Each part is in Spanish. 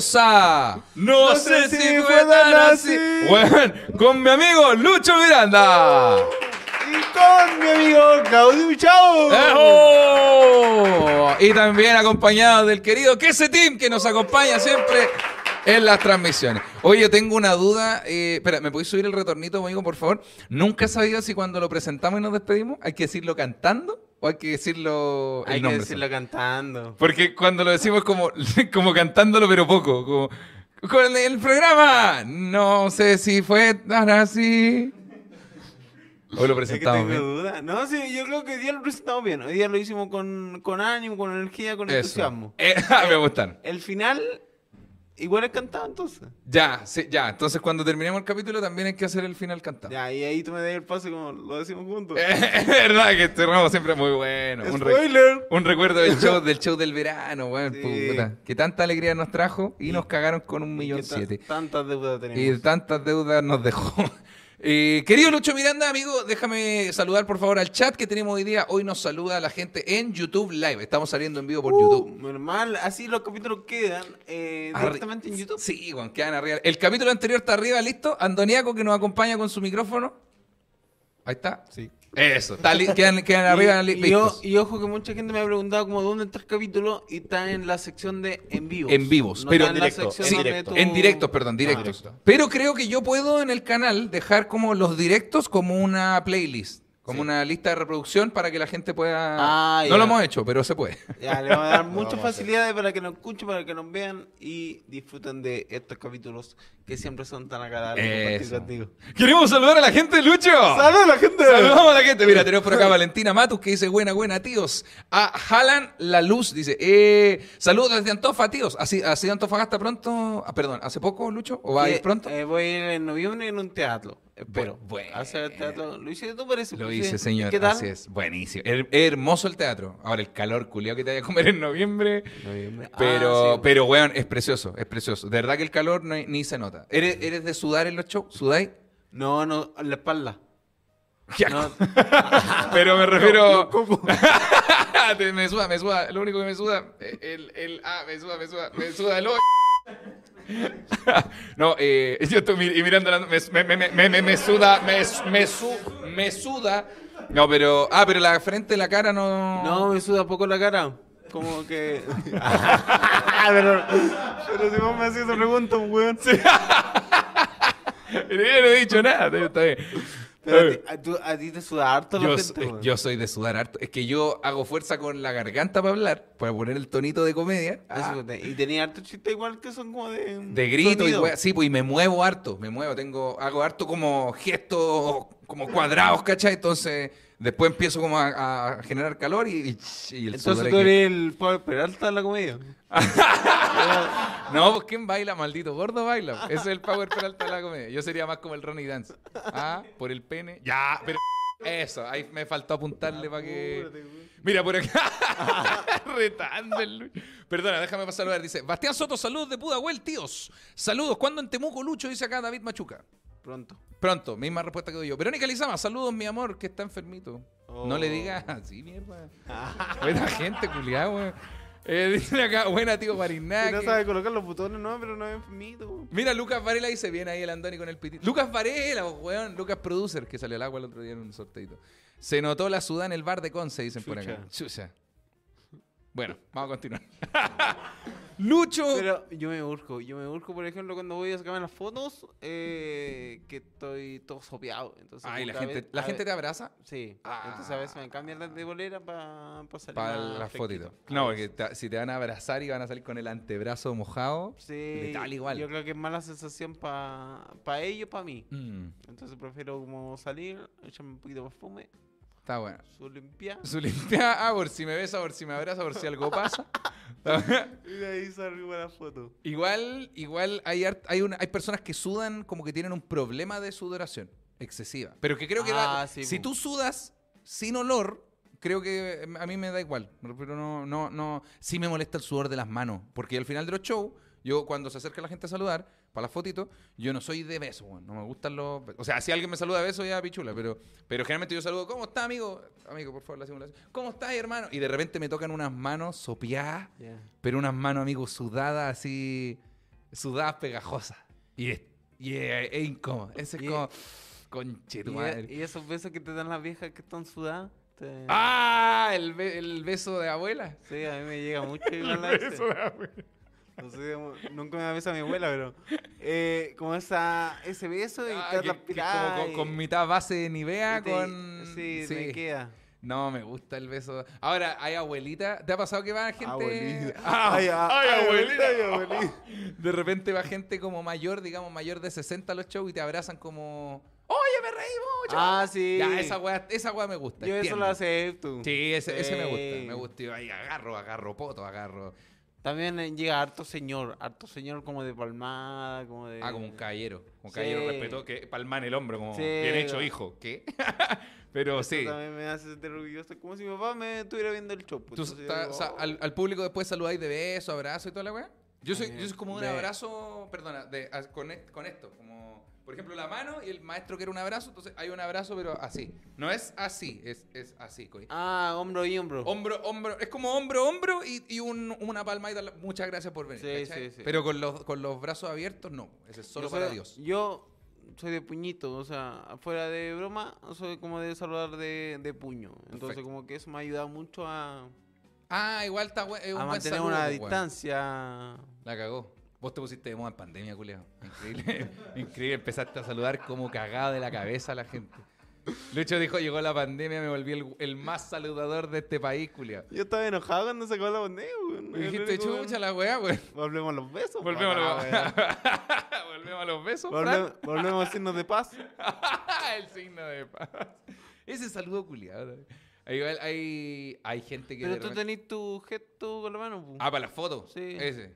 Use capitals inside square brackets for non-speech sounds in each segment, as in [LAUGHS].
bienvenidos a No, sé, si fue tan así. Bueno, con mi amigo Lucho Miranda. Y con mi amigo Claudio Chao. ¡Ejo! Y también acompañado del querido Kese Team que nos acompaña siempre en las transmisiones. Oye, tengo una duda. eh, espera, ¿me podéis subir el retornito, amigo, por favor? Nunca he sabido si cuando lo presentamos y nos despedimos hay que decirlo cantando o hay que decirlo el Hay que decirlo cantando. Porque cuando lo decimos como, [LAUGHS] como cantándolo, pero poco. Como, con el programa, no sé si fue tan así. Hoy lo Es que presentamos tengo bien. duda. No, sí, yo creo que hoy día lo presentamos bien. Hoy día lo hicimos con, con ánimo, con energía, con Eso. entusiasmo. Eh, [LAUGHS] me gustan. El final, igual es cantado entonces. Ya, sí, ya. Entonces cuando terminemos el capítulo también hay que hacer el final cantado. Ya, y ahí tú me das el paso como lo decimos juntos. [LAUGHS] Es verdad que este ramo siempre es muy bueno. Un, re- Spoiler. un recuerdo del show, del show del verano, weón. Sí. puta. Que tanta alegría nos trajo y, Y- nos cagaron con un Y millón siete. Tantas deudas Y tenemos. tantas deudas nos dejó. Eh, querido Lucho Miranda, amigo, déjame saludar por favor al chat que tenemos hoy día. Hoy nos saluda la gente en YouTube Live. Estamos saliendo en vivo por Uh, YouTube. Normal, así los capítulos quedan eh, directamente en YouTube. Sí, Juan, quedan arriba. El capítulo anterior está arriba, listo. Andoniaco que nos acompaña con su micrófono. Ahí está. Sí. Eso, está quedan, quedan arriba y, y, o- y ojo que mucha gente me ha preguntado como dónde está el capítulo y está en la sección de en vivos. En vivos, No pero en directo, Sí, donde directo. en directos, perdón, directos. directo. Pero creo que yo puedo en el canal dejar como los directos como una playlist, como una lista de reproducción para que la gente pueda... Ah, no ya. lo hemos hecho, pero se puede. [LAUGHS] Ya, le vamos a dar [LAUGHS] muchas facilidades para que nos escuchen, para que nos vean y disfruten de estos capítulos que siempre son tan agradables. Queremos saludar a la gente, Lucho. ¡Saludos a la gente! Saludamos a la gente. Mira, tenemos por acá a [LAUGHS] Valentina Matus que dice buena, buena, tíos. A Jalan La Luz dice, eh, saludos desde Antofa, tíos. ¿Así, así Antofagasta pronto? Ah, perdón, ¿hace poco, Lucho? ¿O va a ir pronto? eh, voy a ir en noviembre en un teatro. Espero. Bu- bueno. Hacer teatro. Lo hice tú, parece. Lo hice, señor. ¿Qué tal? Así es. Buenísimo. Es hermoso el teatro. Ahora, el calor culiao que te vaya a comer en noviembre. Noviembre. Pero, Ah, sí. pero, weón, es precioso, es precioso. De verdad que el calor no ni se nota. ¿Eres, ¿Eres de sudar en los shows? ¿Sudáis? No, no, en la espalda. [LAUGHS] Ya, No, [LAUGHS] Pero me refiero. [LAUGHS] me suda, me suda. Lo único que me suda. eh, El, el, ah, me suda, me suda. Me suda el hoyo. [LAUGHS] No, eh, yo estoy mirando la, me, me, me, me, me- me suda, me, me, su, me suda. No, pero, ah, pero la frente, la cara no. No, me suda poco la cara. Como que. [LAUGHS] pero, pero si vos me hacías esa pregunta, weón. [LAUGHS] Yo no he dicho nada, está bien. Pero a ti, a, ti te suda harto la Yo, gente, so- weón. yo soy de sudar harto. Es que yo hago fuerza con la garganta para hablar, para poner el tonito de comedia. Ah, te- y tenía harto chiste igual que son como de. De grito y sonido. Sí, pues y me muevo harto, me muevo, tengo, hago harto como gestos, como cuadrados, ¿cachai? Entonces, después empiezo como a, a generar calor y, y- y el Entonces tú que- eres el Pablo Peralta de la comedia. [LAUGHS] No, pues ¿quién baila? Maldito gordo baila. Ese es el Power Peralta de la comedia. Yo sería más como el Ronnie Dance. Ah, por el pene. Ya, pero... Eso, ahí me faltó apuntarle para que... Mira, por acá. [LAUGHS] Retando el Lucho. Perdona, déjame pasar a saludar. Dice, Bastián Soto, saludos de Pudahuel, tíos. Saludos. ¿Cuándo en Temuco, Lucho? Dice acá David Machuca. Pronto. Pronto, misma respuesta que doy yo. Verónica Lizama, saludos, mi amor, que está enfermito. No le Oh. digas [LAUGHS] así, mierda. Buena gente, culiado, weón. Eh, [LAUGHS] acá, buena, tío Si Marinaque. no sabe colocar los botones, no, pero no es enfermito. Mira, Lucas Varela dice, viene ahí el Andoni con el pitito. Lucas Varela, weón, Lucas Producer, que salió al agua el otro día en un sorteito. Se notó la sudá en el bar de Conce, dicen por acá. Chucha. Bueno, vamos a continuar. [LAUGHS] Lucho. Pero yo me urjo, yo me urjo, por ejemplo, cuando voy a sacarme las fotos, eh, que estoy todo sopeado. Entonces, Ay, como la gente, la gente te abraza Sí, Ah. entonces a veces me cambian las de bolera para salir para las fotitos. No, porque si te van a abrazar y van a salir con el antebrazo mojado, Sí, letal igual. yo creo que es mala sensación para ellos, para mí. mm, Entonces prefiero como salir, echarme un poquito de perfume, está bueno. su limpia, Su limpia, [LAUGHS] ah, por si me besa, por si me abraza, por si algo pasa. [LAUGHS] y de ahí salgo la foto. Igual, igual hay, hay, una, hay personas que sudan como que tienen un problema de sudoración excesiva. Pero que creo que da- Ah, sí, si tú sudas sin olor, creo que a mí me da igual. Pero no, no, no. Sí me molesta el sudor de las manos. Porque al final de los shows, yo cuando se acerca la gente a saludar, para las fotitos, yo no soy de besos, weón. No me gustan los. O sea, si alguien me saluda de besos, ya pichula. Pero, pero generalmente yo saludo, ¿cómo está, amigo? Amigo, por favor, la simulación. ¿Cómo estás, hermano? Y de repente me tocan unas manos sopeadas Ya. pero unas manos, amigo, sudadas así. sudadas pegajosas. Y es, y es, es incómodo. Ese es como, conche tu Y, madre. y esos besos que te dan las viejas que están sudadas. ¡Ah! El, be- el beso de abuela. Sí, a mí me llega mucho [LAUGHS] igual a ese. No sé, nunca me besa mi abuela, pero eh, como esa, ese beso y Ah, que- que como con, mitad base de Nivea, te- con... Sí, me queda. No, me gusta el beso. Ahora, hay abuelita. ¿Te ha pasado que va gente? Abuelita. [LAUGHS] Ah, Ay, ay, ay, abuelita. ay, abuelita. [LAUGHS] De repente va gente como mayor, digamos, mayor de 60 a los shows y te abrazan como... ¡Oye, me reí mucho! Ah, sí. Ya, esa weá, esa weá me gusta. Yo eso lo acepto. Sí, ese, ese me gusta. Sí. Me gusta. Y ahí agarro, agarro poto, agarro. También eh, llega harto señor, harto señor como de palmada, como de... Ah, como un caballero. Un Sí. caballero respeto que palman el hombro, como Sí, bien hecho, hijo. ¿Qué? [LAUGHS] Pero sí. también me hace sentir orgulloso, como si mi papá me estuviera viendo el show. pues, Tú o sea, "Oh". al, al público después saludáis de beso, abrazo y toda la weá. Yo soy, Eh, yo soy como un de- abrazo, perdona, de, a- con, e- con esto, como por ejemplo la mano y el maestro quiere un abrazo, entonces hay un abrazo pero así. No es así, es, es así. Ah, hombro y hombro. Hombro, hombro, es como hombro, hombro y, y un- una palmadita. Muchas gracias por venir. Sí, ¿cachai? sí, sí. Pero con los, con los brazos abiertos, no. Ese es solo Yo para soy- Dios. Yo soy de puñito, o sea, afuera de broma, soy como de saludar de, de puño. Entonces, Perfecto. como que eso me ha ayudado mucho a, Ah, igual está es un a buen mantener saludo, una distancia. La cagó. Vos te pusiste de moda en pandemia, culiao. Increíble. [LAUGHS] Increíble. Empezaste a saludar como cagado de la cabeza a la gente. Lucho dijo, llegó la pandemia, me volví el, el más saludador de este país, culiao. Yo estaba enojado cuando sacó la pandemia, weón. Y dijiste, chucha la weá, weón. Volvemos a los besos. Volvemos, a. [LAUGHS] Volvemos a los besos. Volvemos, volvemos a signos de paz. [LAUGHS] el signo de paz. Ese saludo culiado. Igual hay, hay gente que... Pero tú repente- tenés tu gesto con la mano. Ah, para las fotos. Sí. Ese.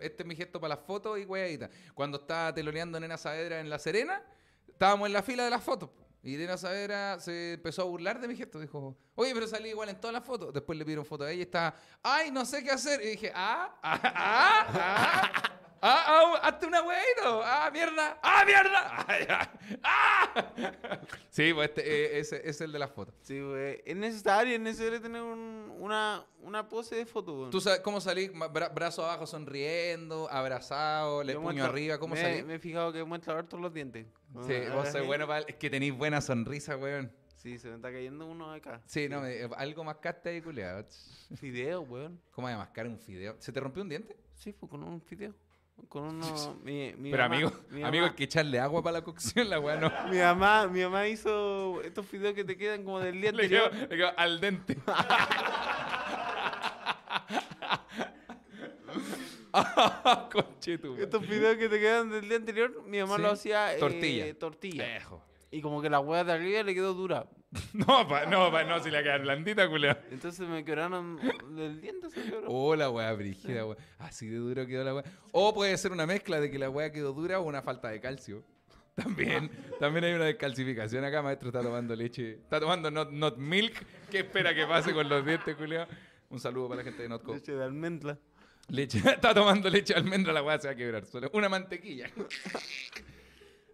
Este es mi gesto para las fotos y weadita. Cuando estaba teloneando Nena Saavedra en La Serena, estábamos en la fila de las fotos. Y Nena Saavedra se empezó a burlar de mi gesto. Dijo, oye, pero salí igual en todas las fotos. Después le pidieron foto a ella y estaba, ay, no sé qué hacer. Y dije, ah, ah, ah, ah. Ah, ah, hazte una weadito. Ah, mierda. Ah, mierda. [LAUGHS] Ah. Ah. Sí, pues este, eh, ese, ese es el de las fotos. Sí, güey. Es necesario, es necesario tener un- una, una pose de foto. ¿Tú sabes cómo salí? Bra- brazo abajo sonriendo, abrazado, le puño muestro- arriba, ¿cómo me, salí? Me he fijado que muestra harto los dientes. Sí, Ah, vos sois bueno para... Es que tenéis buena sonrisa, weón. Sí, se me está cayendo uno acá. Sí, no, me- algo mascaste ahí, culiado. Fideo, weón. ¿Cómo a mascar un fideo? ¿Se te rompió un diente? Sí, fue con un fideo. Con uno. [LAUGHS] Mi, mi Pero mamá- amigo, mi amigo, mamá- que echarle agua para la cocción, la weá no. [LAUGHS] Mi mamá, mi mamá hizo estos fideos que te quedan como del día [LAUGHS] Le quedó, anterior. le quedó al dente. Estos fideos que te quedan del día anterior, mi mamá Sí. lo hacía eh, Tortilla. tortilla. Ejo. Y como que la hueá de arriba le quedó dura. [LAUGHS] No, pa, no, pa, no, si le queda blandita, culiado. Entonces me quebraron del diente, se quebró. Oh, la weá brígida, weá. Así de duro quedó la weá. O puede ser una mezcla de que la weá quedó dura o una falta de calcio. [LAUGHS] También, también hay una descalcificación acá, maestro está tomando leche. Está tomando not, not milk. ¿Qué espera que pase con los dientes, culiao? Un saludo para la gente de Notco. Leche de almendra. Leche, [LAUGHS] está tomando leche de almendra, la weá se va a quebrar. Solo una mantequilla.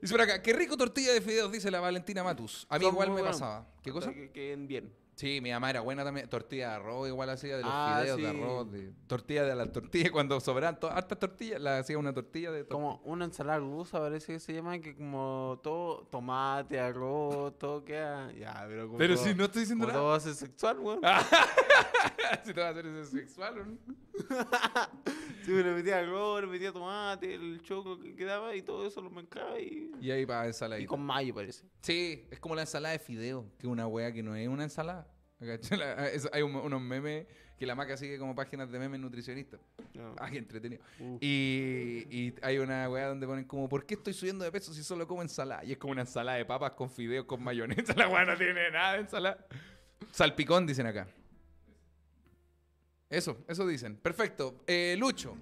Dice por acá, qué rico tortilla de fideos, dice la Valentina Matus. A mí Son igual muy me buenos. pasaba. ¿Qué cosa? Que queden bien. Sí, mi mamá era buena también. Tortilla de arroz, igual hacía de los Ah, fideos de sí. arroz. De, tortilla de las tortillas. [LAUGHS] Cuando sobraban to- hartas tortillas, la hacía una tortilla de tortilla. Como una ensalada rusa parece que se llama, que como todo tomate, arroz, todo queda... Ya, pero como Pero todo, si no estoy diciendo como nada. todo [LAUGHS] va a ser sexual, weón. si te vas a hacer ese sexual, ¿o ¿no? [LAUGHS] Sí, le metía arroz, le metía tomate, el choclo que quedaba y todo eso lo mezclaba y... Y ahí para Y ensaladita. con mayo parece. Sí, es como la ensalada de fideo, que es una wea que no es una ensalada. ¿Cachai? La- es- hay un- unos memes que la maca sigue como páginas de memes nutricionistas. No. Ah, qué entretenido. Y, y hay una weá donde ponen como, ¿por qué estoy subiendo de peso si solo como ensalada? Y es como una ensalada de papas con fideos con mayonesa. [LAUGHS] La weá no tiene nada de ensalada. Salpicón, dicen acá. Eso, eso dicen. Perfecto. Eh, Lucho,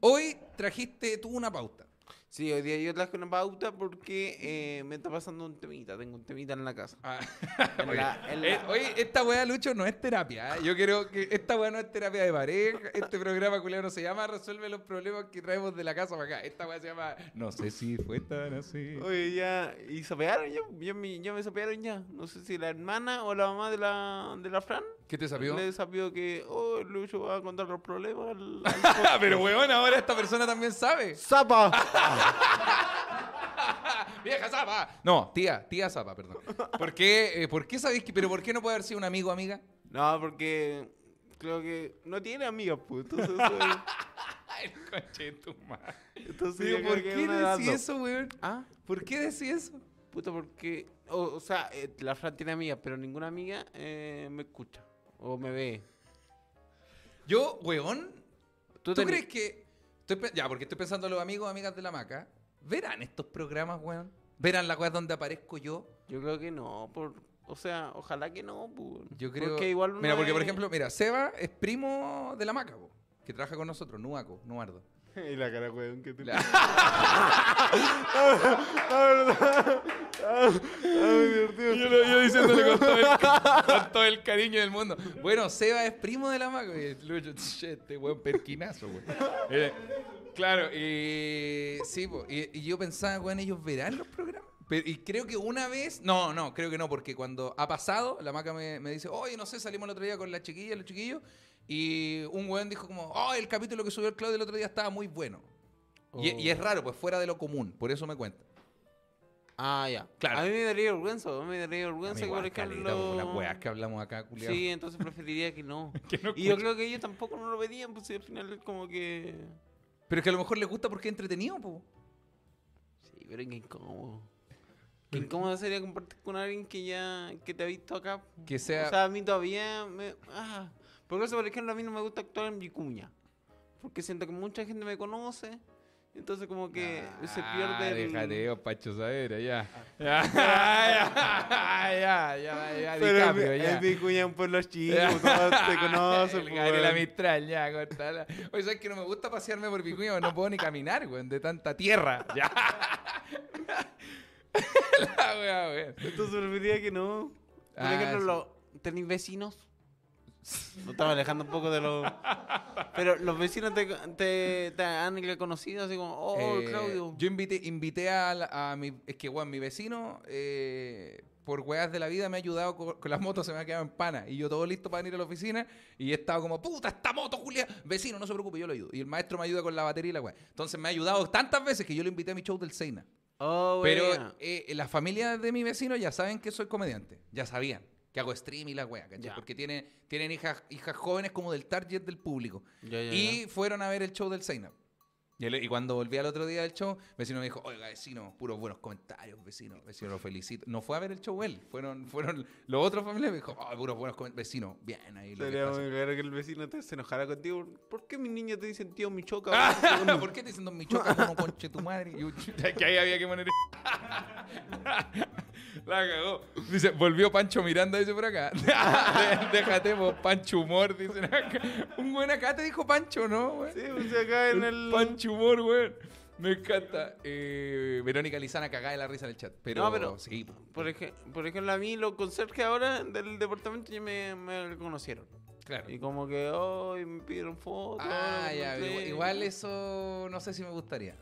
hoy trajiste tú una pauta. Sí, hoy día yo traje una pauta porque eh, me está pasando un temita. Tengo un temita en la casa. Ah, [LAUGHS] En oye, la- en eh, oye, esta weá, Lucho, no es terapia. ¿eh? Yo creo que esta weá no es terapia de pareja. Este programa, culiao, no se llama Resuelve los problemas que traemos de la casa para acá. Esta weá se llama No sé si fue tan así. Oye, ya. ¿Y sopearon ya? Ya me, ya me sopearon ya. No sé si la hermana o la mamá de la, de la Fran ¿Qué te sabió? le desafió que, oh, Lucho va a contar los problemas al, al [LAUGHS] Pero weón, ahora esta persona también sabe. ¡Zapa! [LAUGHS] [LAUGHS] ¡Vieja Zapa! No, tía, tía Zapa, perdón. ¿Por qué, eh, ¿por qué sabéis que, pero por qué no puede haber sido un amigo o amiga? No, porque creo que no tiene amigas, pues. Entonces, [LAUGHS] soy- Ay, conche de tu madre. entonces Pero ¿por qué decís eso, weón? ¿Ah? ¿Por qué decís eso? Puta, porque. O, o sea, eh, la Fran tiene amigas, pero ninguna amiga eh, me escucha. O me ve. Yo, weón, ¿tú, crees que... estoy ya, porque estoy pensando en los amigos o amigas de la maca. ¿Verán estos programas, weón? ¿Verán la weá donde aparezco yo? Yo creo que no. Por, o sea, ojalá que no. Pues. Yo creo... Porque igual mira, porque por ejemplo, mira, Seba es primo de la maca, po, que trabaja con nosotros, Nuaco, Nuardo. [LAUGHS] y la cara, weón, que te. La- [LAUGHS] yo, lo- yo diciéndole con todo, el, con todo el cariño del mundo. Bueno, Seba es primo de la maca. Y Lucho, "Che, este weón perquinazo, weón. Eh, claro, y sí, po, y, y yo pensaba, weón, ellos verán los programas. Pero- y creo que una vez, no, no, creo que no, porque cuando ha pasado, la maca me, me dice, oye, no sé, salimos el otro día con la chiquilla, los chiquillos, y un weón dijo como, oh, el capítulo que subió el Claudio el otro día estaba muy bueno. Y, y es raro, pues fuera de lo común, por eso me cuenta. Ah, ya. Claro. A mí me daría vergüenza. A mí me daría vergüenza que, por ejemplo. las weas que hablamos acá, culiao. Sí, entonces preferiría que no. [LAUGHS] Que no y yo creo que ellos tampoco no lo verían, pues al final como que. Pero es que a lo mejor les gusta porque es entretenido, po. Sí, pero qué incómodo. Qué incómodo sería compartir con alguien que ya que te ha visto acá. Que sea- O sea, a mí todavía me. Ah, por eso, por ejemplo, a mí no me gusta actuar en Vicuña. Porque siento que mucha gente me conoce. Entonces, como que se pierde. el- Déjate, oh, Pacho Savera, [LAUGHS] ya. Ya, ya, ya, ya, ya, Pero DiCaprio, es ya. Vicuña es un pueblo chico, [LAUGHS] Ya. todos te conocen. El pues, Gabriela weón. Mistral, ya, cortala. Oye, ¿sabes que no me gusta pasearme por Vicuña? No puedo ni caminar, weón, de tanta tierra. Ya. [LAUGHS] La wea, weón. Entonces preferiría que no. Por Ah, ejemplo, sí. ¿tenéis vecinos? No estaba alejando un poco de los. Pero los vecinos te, te, te han conocido así como, oh, Eh, Claudio. Yo invité, invité a, la- a mi. Es que, weón, mi vecino, eh, por weas de la vida, me ha ayudado con, con las motos, se me ha quedado en pana. Y yo todo listo para venir a la oficina. Y he estado como, puta, esta moto, Julia. Vecino, no se preocupe, yo lo ayudo. Y el maestro me ayuda con la batería y la wea. Entonces me ha ayudado tantas veces que yo lo invité a mi show del Seina. Oh, Pero eh, la familia de mi vecino ya saben que soy comediante. Ya sabían que hago stream y la wea, ¿cachai? Porque tiene, tienen hijas, hijas jóvenes como del target del público. Y fueron a ver el show del Seina. Y, y cuando volví al otro día del show, vecino me dijo, oiga, vecino, puros buenos comentarios, vecino, vecino, lo felicito. No fue a ver el show él, fueron, fueron los otros familiares, me dijo, oh, puros buenos comentarios, vecino, bien ahí. Lo Sería pasa". muy raro que el vecino te se enojara contigo. ¿Por qué mis niños te dicen tío Michoca? [LAUGHS] ¿Por qué te dicen Don Michoca como conche tu madre? [LAUGHS] Y que ahí había que poner. [LAUGHS] La cagó. Dice, volvió Pancho Miranda, dice por acá. [LAUGHS] Déjate, vos, Pancho Humor, dicen acá. Un buen acá te dijo Pancho, ¿no, güey? sí, pues acá en el. Pancho Humor, güey. Me encanta. Eh, Verónica Lizana cagada de la risa en el chat. Pero, No, pero- sí. po. Por, ej- por ejemplo, a mí los conserjes ahora del departamento ya me, me reconocieron. Claro. Y como que hoy me pidieron fotos. Ah, ya. Igual, igual eso no sé si me gustaría.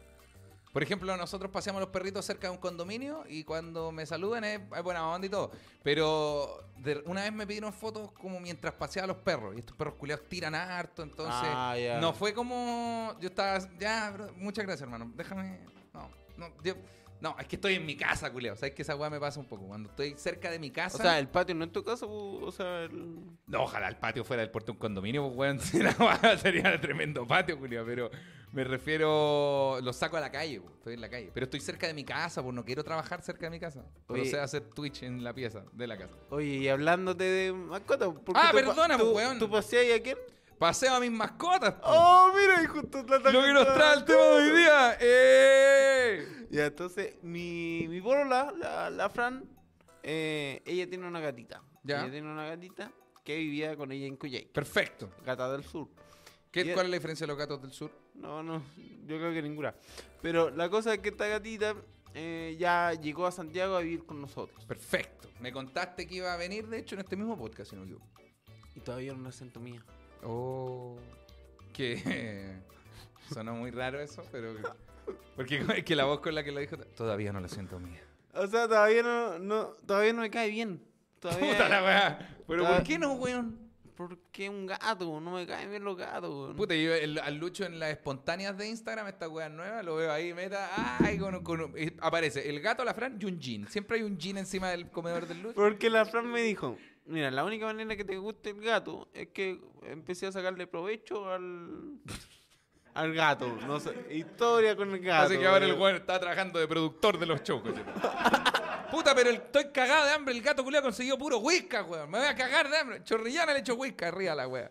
Por ejemplo, nosotros paseamos los perritos cerca de un condominio y cuando me saludan es, es buena onda y todo. Pero de- una vez me pidieron fotos como mientras paseaba los perros. Y estos perros culiados tiran harto, entonces Ah, no fue como... Yo estaba... Ya, bro, muchas gracias, hermano. Déjame... No, no, yo- no, es que estoy en mi casa, culiao. ¿Sabes que esa weá me pasa un poco? Cuando estoy cerca de mi casa... O sea, el patio no es tu casa, o sea, el... No, ojalá el patio fuera del puerto de un condominio, pues, weón. [LAUGHS] Sería, sería tremendo patio, Julio. Pero me refiero. Lo saco a la calle, pues, estoy en la calle. Pero estoy cerca de mi casa, pues no quiero trabajar cerca de mi casa. Pero Oye. sé hacer Twitch en la pieza de la casa. Oye, y hablándote de mascotas, ¿por qué Ah, tú pa- perdona, tú, pues, weón. ¿Tú paseas a quién? Paseo a mis mascotas. ¡Oh, mira! Y justo Lo que nos trae el tema de hoy día. ¡Eh! Ya, entonces, mi, mi polola, la, la Fran, eh, ella tiene una gatita. Ya. Ella tiene una gatita que vivía con ella en Cuyay. Perfecto. Gata del sur. ¿Qué, Y- ¿Cuál es la diferencia de los gatos del sur? No, no, yo creo que ninguna. Pero la cosa es que esta gatita eh, ya llegó a Santiago a vivir con nosotros. Perfecto. Me contaste que iba a venir, de hecho, en este mismo podcast, si no me equivoco. Y todavía no acento mía. Oh. Que [LAUGHS] sonó muy raro eso, pero. Porque [LAUGHS] es que la voz con la que lo dijo todavía no la siento mía. O sea, todavía no, no, todavía no me cae bien. [LAUGHS] Todavía, Puta la weá. Pero. ¿por qué no, weón? Porque un gato, no me caen bien los gatos. Puta, yo el- al Lucho en las espontáneas de Instagram, esta weá nueva, lo veo ahí, meta, ay, con, con- y aparece el gato, la Fran y un jean. Siempre hay un jean encima del comedor del Lucho. Porque la Fran me dijo, mira, la única manera que te guste el gato es que empecé a sacarle provecho al, al gato. No sé, historia con el gato. Así que ahora el weón. está trabajando de productor de los shows. [LAUGHS] Puta, pero el- estoy cagado de hambre. El gato culiao consiguió puro whiskas, weón. Me voy a cagar de hambre. Chorrillana le echó whiskas arriba a la wea.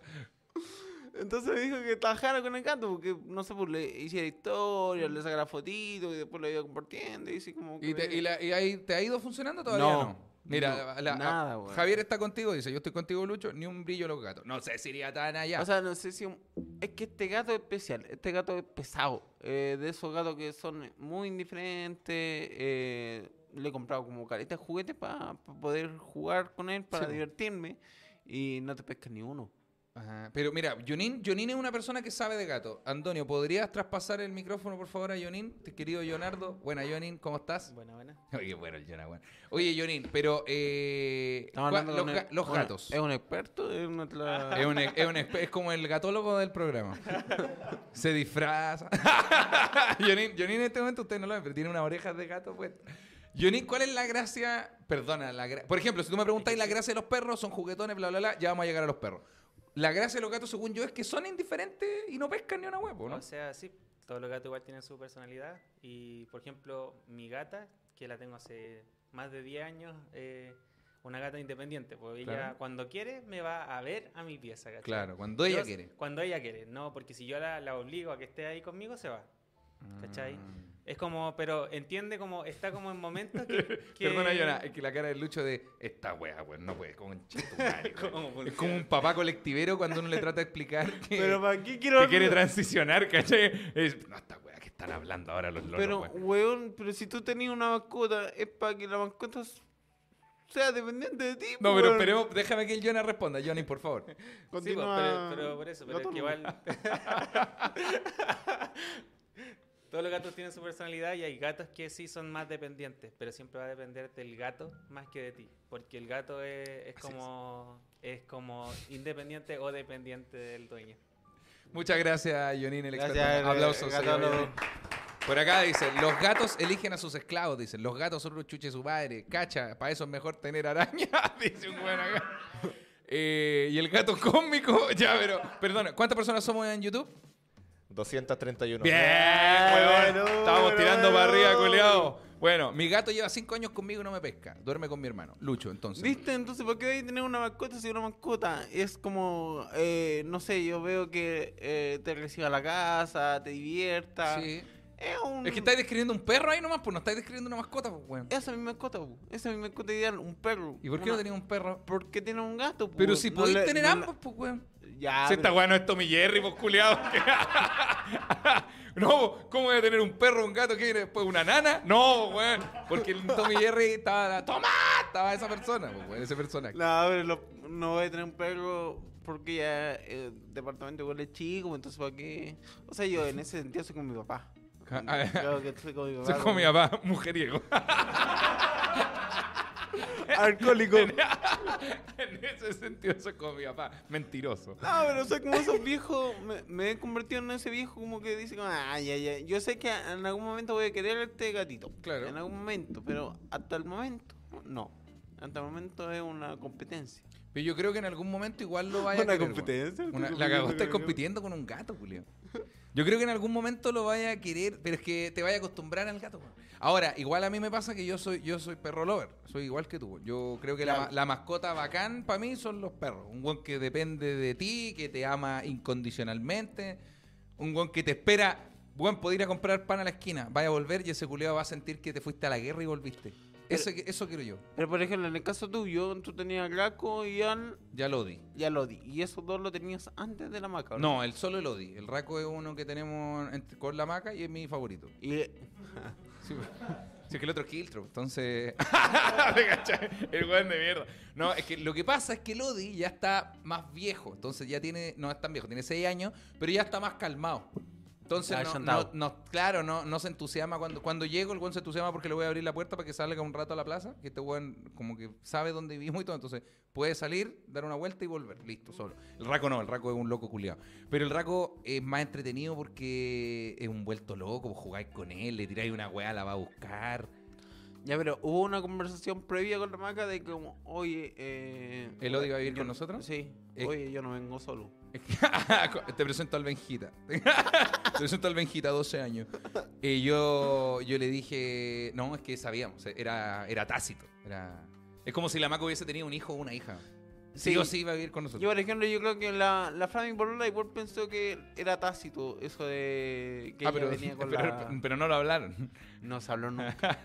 Entonces me dijo que trabajara con el gato porque, no sé, pues le hiciera historia, le sacara fotitos y después lo iba compartiendo y así como... ¿Y, que- te, y la- y ahí te ha ido funcionando todavía no? No, Mira, no, la- nada, weón. Javier está contigo, dice, yo estoy contigo, Lucho, ni un brillo a los gatos. No sé si iría tan allá. O sea, no sé si... un- Es que este gato es especial, este gato es pesado. eh, de esos gatos que son muy indiferentes. eh, le he comprado como careta de juguetes para poder jugar con él, para Sí, divertirme. Y no te pesca ni uno. Ajá. Pero mira, Jonin, Jonin es una persona que sabe de gato. Antonio, ¿podrías traspasar el micrófono, por favor, a Jonin? Querido Leonardo. Buena, Jonin, ¿cómo estás? Buena, buena. [LAUGHS] Oye, bueno, el Jonah, bueno. Oye, Jonin, pero eh, Estamos ¿cuál- hablando los, los gatos. ¿Es un experto? ¿Es una tla- [LAUGHS] Es, un, es, un es como el gatólogo del programa. [LAUGHS] Se disfraza. Jonin, Jonin en este momento ustedes no lo ven, pero tiene unas orejas de gato puestas. Jonin, ¿cuál es la gracia? Perdona, la gra- por ejemplo, si tú me preguntáis la gracia de los perros, son juguetones, bla, bla, bla, ya vamos a llegar a los perros. La gracia de los gatos, según yo, es que son indiferentes y no pescan ni una huevo, ¿no? O sea, sí, todos los gatos igual tienen su personalidad. Y, por ejemplo, mi gata, que la tengo hace más de 10 años, eh, una gata independiente. Porque ella, Claro. cuando quiere, me va a ver a mi pieza. ¿cachai? Claro, cuando ella Yo- quiere. Cuando ella quiere, no, porque si yo la, la obligo a que esté ahí conmigo, se va. ¿Cachai? Mm. Es como, pero entiende como, está como en momentos que... [LAUGHS] que- Perdona, Jonah, es que la cara del Lucho de esta wea, pues no puede, como un [LAUGHS] weón. ¿Cómo Es como un papá colectivero cuando uno le trata de explicar [LAUGHS] que, Pero ¿para qué quiero...? que quiere transicionar, ¿cachai? Es, no, esta wea que están hablando ahora los loros, Pero, weón. weón, pero si tú tenías una mascota, es para que la mascota sea dependiente de ti. No, pero weón. esperemos, déjame que el Jonah responda. Johnny, por favor. Sí, pues, Continúa, pero, pero por eso, pero es que igual. Todos los gatos tienen su personalidad y hay gatos que sí son más dependientes, pero siempre va a depender del gato más que de ti, porque el gato es, es como es como independiente o dependiente del dueño. Muchas gracias, Jonin, el experto. Gracias, Aplausos. eh. Por acá dice, los gatos eligen a sus esclavos, dicen. Los gatos son los chuches de su padre. Cacha, para eso es mejor tener araña, [LAUGHS] dice un buen acá. Eh, y el gato cósmico, [LAUGHS] ya, pero, perdona, ¿cuántas personas somos en YouTube? 231. Bien, Bueno, weón. Estábamos tirando para arriba, culiao. Bueno, mi gato lleva cinco años conmigo y no me pesca. Duerme con mi hermano, Lucho, entonces. ¿Viste? Entonces, ¿por qué hay que tener una mascota si una mascota es como, eh, no sé, yo veo que eh, te reciba a la casa, te divierta? Sí. Es un... Es que estáis describiendo un perro ahí nomás, pues no estáis describiendo una mascota, pues, weón. Esa es mi mascota, pu. esa es mi mascota ideal, un perro. ¿Y por qué Una- no tenías un perro? Porque tiene un gato, pu. Pero si No podéis le- tener no ambos, pues, weón. Ya, Si esta pero- weá no es Tommy Jerry, pues culiado. [LAUGHS] no, ¿cómo voy a tener un perro, un gato que viene después una nana? No, weón. Porque el Tommy Jerry estaba. ¡Toma! Estaba esa persona, pues, weón, ese personaje. No, pero lo- no voy a tener un perro porque ya el departamento igual es chico, entonces ¿para qué? O sea, yo en ese sentido soy como mi papá. Ah, Creo que soy. Soy como mi [LAUGHS] papá, mujeriego. [LAUGHS] Alcohólico. [LAUGHS] en ese sentido, soy como mi papá, mentiroso. No, pero soy como esos viejos, me, me he convertido en ese viejo como que dice ah, ya, ya. Yo sé que en algún momento voy a querer este gatito. Claro. En algún momento, pero hasta el momento, no. Hasta el momento es una competencia. Pero yo creo que en algún momento igual lo vaya a ¿Una querer, competencia? Una- ¿Estás la cagó, estás compitiendo con un gato, Julio. Yo creo que en algún momento lo vaya a querer, pero es que te vaya a acostumbrar al gato. Ahora, igual a mí me pasa que yo soy yo soy perro lover, soy igual que tú. Yo creo que la, Claro. la mascota bacán para mí son los perros. Un buen que depende de ti, que te ama incondicionalmente, un buen que te espera, buen poder ir a comprar pan a la esquina, vaya a volver y ese culeado va a sentir que te fuiste a la guerra y volviste. Ese, eso quiero yo. Pero por ejemplo, en el caso tuyo, tú tenías a Raco y al Ya lo di. y a Lodi. Y esos dos lo tenías antes de la maca, ¿o No, el solo el Odi. El Raco es uno que tenemos con la maca y es mi favorito. Y [LAUGHS] Sí. Sí, es que el otro es Kiltro, entonces. [LAUGHS] El weón de mierda. No, es que lo que pasa es que el Odi ya está más viejo. Entonces ya tiene. No es tan viejo, tiene 6 años, pero ya está más calmado. Entonces, no, no- no- claro, no, no se entusiasma. Cuando, cuando llego, el weón se entusiasma porque le voy a abrir la puerta para que salga un rato a la plaza. Que este weón, como que sabe dónde vivimos y todo. Entonces, puede salir, dar una vuelta y volver. Listo, solo. El Raco no, el Raco es un loco culiado. Pero el Raco es más entretenido porque es un vuelto loco. Jugáis con él, le tiráis una weá, la va a buscar. ya, pero hubo una conversación previa con la maca de como, oye, eh, ¿El Odi va a vivir yo- con nosotros? Sí. Eh. Oye, yo no vengo solo. [LAUGHS] Te presento al Benjita. [LAUGHS] Te presento al Benjita, 12 años. Y yo, yo le dije, no, es que sabíamos, era, era tácito. Era... Es como si la Maco hubiese tenido un hijo o una hija. Sí, Sí. o sí iba a vivir con nosotros. Yo, por ejemplo, yo creo que la, la Flaming Bolola igual pensó que era tácito eso de que Ah, ella pero, venía [LAUGHS] con pero, la... pero no lo hablaron. No se habló nunca.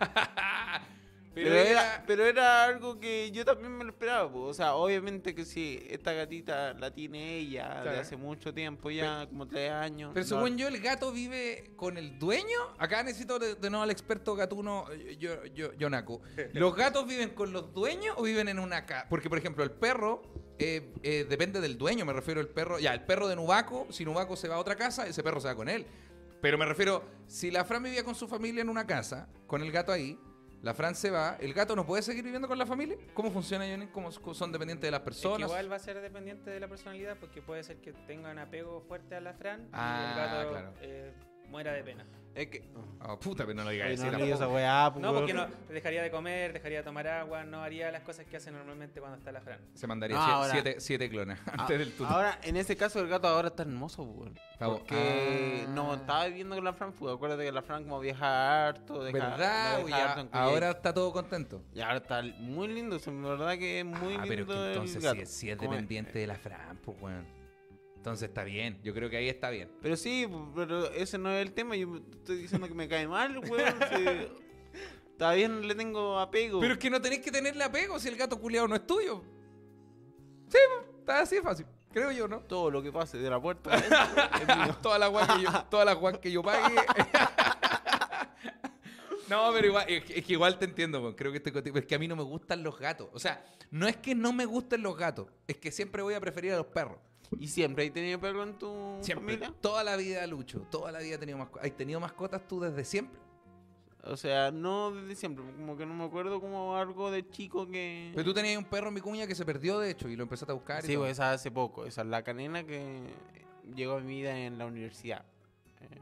Pero, Pero, era... era, pero era algo que yo también me lo esperaba. po. O sea, obviamente que si esta gatita la tiene ella de Claro. hace mucho tiempo, ya como tres años. Pero no- según yo, el gato vive con el dueño. Acá necesito de, de nuevo al experto gatuno, yo, yo, yo. [LAUGHS] ¿Los gatos viven con los dueños o viven en una casa? Porque, por ejemplo, el perro eh, eh, depende del dueño. Me refiero al perro. Ya, el perro de Nubaco, si Nubaco se va a otra casa, ese perro se va con él. Pero me refiero, si la Fran vivía con su familia en una casa, con el gato ahí, la Fran se va, ¿el gato no puede seguir viviendo con la familia? ¿Cómo funciona, Johnny? ¿Cómo son dependientes de las Es que personas? igual va a ser dependiente de la personalidad porque puede ser que tengan apego fuerte a la Fran Ah, y el gato claro. eh, muera de pena. Es que. Ah, puta, pero no lo digas no esa weá, po, No, porque no, dejaría de comer, dejaría de tomar agua, no haría las cosas que hace normalmente cuando está la Fran. Se mandaría No, ahora- siete, siete clones Ah, antes del tuto. Ahora, en ese caso, el gato ahora está hermoso, weón. Porque Ah. no estaba viviendo con la Fran, pues acuérdate que la Fran como viaja harto, deja, ¿Verdad? deja Ya- harto ahora está todo contento. Y ahora está muy lindo, sí, la verdad que es muy ah, lindo pero que el entonces gato. si es, si es Como- dependiente de la Fran, pues, weón. Entonces está bien. Yo creo que ahí está bien. Pero sí, pero ese no es el tema. Yo estoy diciendo que me cae mal, weón. [LAUGHS] sí. Está bien, le tengo apego. Pero es que no tenés que tenerle apego si el gato culiado no es tuyo. Sí, está así de fácil. Creo yo, ¿no? Todo lo que pase de la puerta [LAUGHS] es toda la guay que yo, toda la que yo pague. [LAUGHS] no, pero igual, es que, igual te entiendo, weón. creo que este contigo. Es que a mí no me gustan los gatos. O sea, no es que no me gusten los gatos, es que siempre voy a preferir a los perros. ¿Y siempre has tenido perro en tu Siempre. familia? Toda la vida, Lucho. Toda la vida he tenido mascotas. ¿Has tenido mascotas tú desde siempre? O sea, no desde siempre. Como que no me acuerdo como algo de chico que... Pero tú tenías un perro en mi cuña que se perdió, de hecho, y lo empezaste a buscar. Sí, pues esa hace poco. Esa es la canena que llegó a mi vida en la universidad.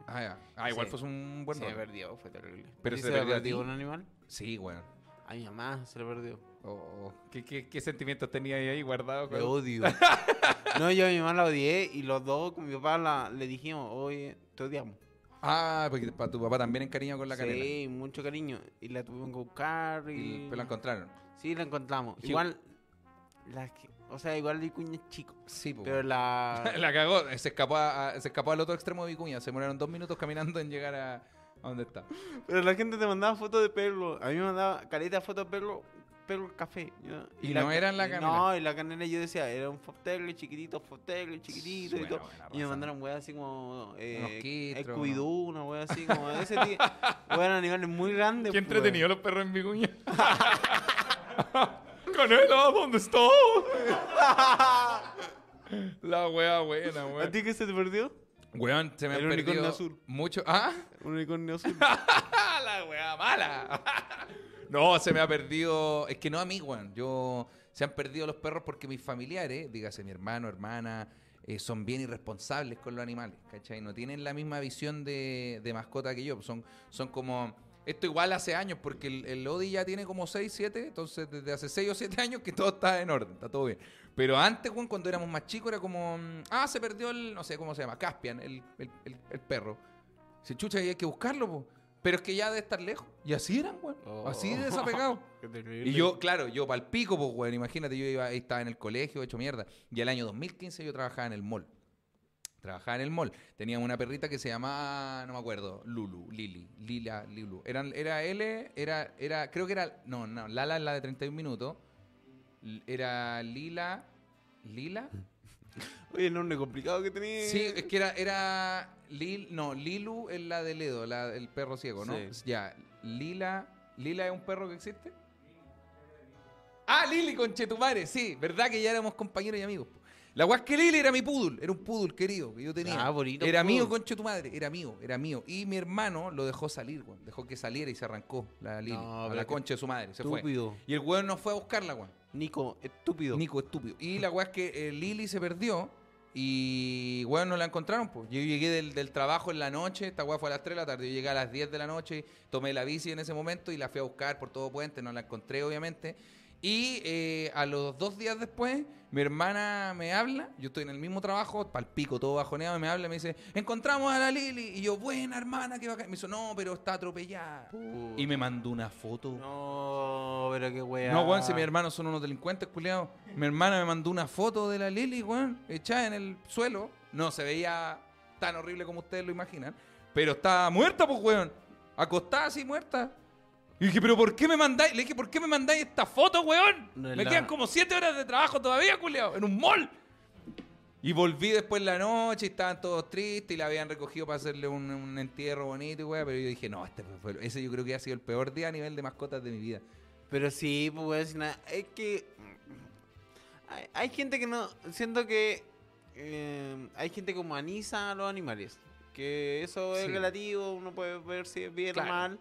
Ah, ya. Ah, igual Sí. fue un buen se rol. perdió, fue terrible. Pero ¿Y se se le le perdió a perdió ti? un animal? Sí, weón. A mi mamá se le perdió. Oh, ¿Qué, qué, qué sentimientos tenías ahí guardados? Me odio. [LAUGHS] no, yo a mi mamá la odié y los dos con mi papá la- le dijimos, oye, te odiamos. Ah, porque para tu papá también encariñado con la canela. Sí, mucho cariño. Y la tuvimos que buscar y... Y pues la encontraron. Sí, la encontramos. Sí. Igual, la o sea, igual Vicuña es chico. Sí. Pero la... [LAUGHS] la cagó. Se escapó, a- se escapó al otro extremo de Vicuña. Se murieron dos minutos caminando en llegar a, a donde está. Pero la gente te mandaba fotos de perro. A mí me mandaba careta fotos de perro, perro café. yo- Y no eran la canela. No, y la canela yo decía, era un fopterle chiquitito, fopterle chiquitito y todo. Y me mandaron weas así como... Eh, quistros, Scooby-Doo, una wea así como de ese tipo. [LAUGHS] Weas animales muy grandes. Qué pues, entretenido los perros en Vicuña. Canela, ¿dónde está? la wea buena, weón. ¿A weón. ti qué se te perdió? Weón, se me El han unicornio azul. mucho. ¿Ah? Un unicornio azul. [LAUGHS] la wea mala. [LAUGHS] no, se me ha perdido. Es que no a mí, weón. Yo. Se han perdido los perros porque mis familiares, dígase mi hermano, hermana, eh, son bien irresponsables con los animales, ¿cachai? No tienen la misma visión de, mascota que yo. Son, son como. Esto igual hace años, porque el, el Odi ya tiene como 6, 7, entonces desde hace 6 o 7 años que todo está en orden, está todo bien. Pero antes, weón, cuando éramos más chicos, era como. mm, Ah, se perdió el. No sé cómo se llama, Caspian, el, el, el- el perro. Se chucha y hay que buscarlo, po. Pero es que ya debe estar lejos. Y así eran, weón. Oh. Así de [LAUGHS] desapegado. Y yo, claro, yo pa'l pico, pues, weón. Imagínate, yo iba, estaba en el colegio, hecho mierda. Y el año 2015 yo trabajaba en el mall. Trabajaba en el mall. Teníamos una perrita que se llamaba, no me acuerdo, Lulu, Lili, Lila, Lulu. Eran, era L, era, era, creo que era, no, no, Lala es la de 31 minutos. Era Lila, Lila. [LAUGHS] Oye, el nombre complicado que tenía. Sí, es que era, era Lil, no, Lilu es la de Ledo, la, el perro ciego, ¿no? Sí. Ya, Lila, ¿Lila es un perro que existe? Ah, Lili, conchetumare, sí, verdad que ya éramos compañeros y amigos. po. La guas que Lili era mi poodle, era un poodle querido que yo tenía. Ah, bonito Era poodle. mío, conchetumadre, era mío, era mío. Y mi hermano lo dejó salir, weón. Dejó que saliera y se arrancó la Lili. No, a la concha de su madre, se fue. Estúpido. Y el weón no fue a buscarla, weón. Nico, estúpido. Nico, estúpido. Y la weá es que eh, Lili se perdió y, weón, no la encontraron, pues. Yo llegué del, del trabajo en la noche, esta weá fue a las 3 de la tarde, yo llegué a las 10 de la noche, tomé la bici en ese momento y la fui a buscar por todo puente, no la encontré, obviamente. Y eh, a los dos días después, mi hermana me habla, yo estoy en el mismo trabajo, pal pico, todo bajoneado, y me habla y me dice, encontramos a la Lili. Y yo, buena hermana, que bacán. Me dice, no, pero está atropellada. Puta. Y me mandó una foto. No, pero qué weá. No, weón, si mis hermanos son unos delincuentes, culiados. Mi hermana me mandó una foto de la Lili, weón, echada en el suelo. No se veía tan horrible como ustedes lo imaginan. Pero estaba muerta, pues, weón. Acostada así, muerta. Y dije, ¿pero por qué me mandáis? Le dije, ¿por qué me mandáis esta foto, weón? No me la- quedan como siete horas de trabajo todavía, culiado, en un mall. Y volví después en la noche y estaban todos tristes y la habían recogido para hacerle un, un entierro bonito y weón. Pero yo dije, no, este fue, ese yo creo que ha sido el peor día a nivel de mascotas de mi vida. Pero sí, pues weón, es que hay, hay gente que no, siento que eh, hay gente que humaniza a los animales, que eso es Sí. relativo, uno puede ver si es bien Claro. o mal,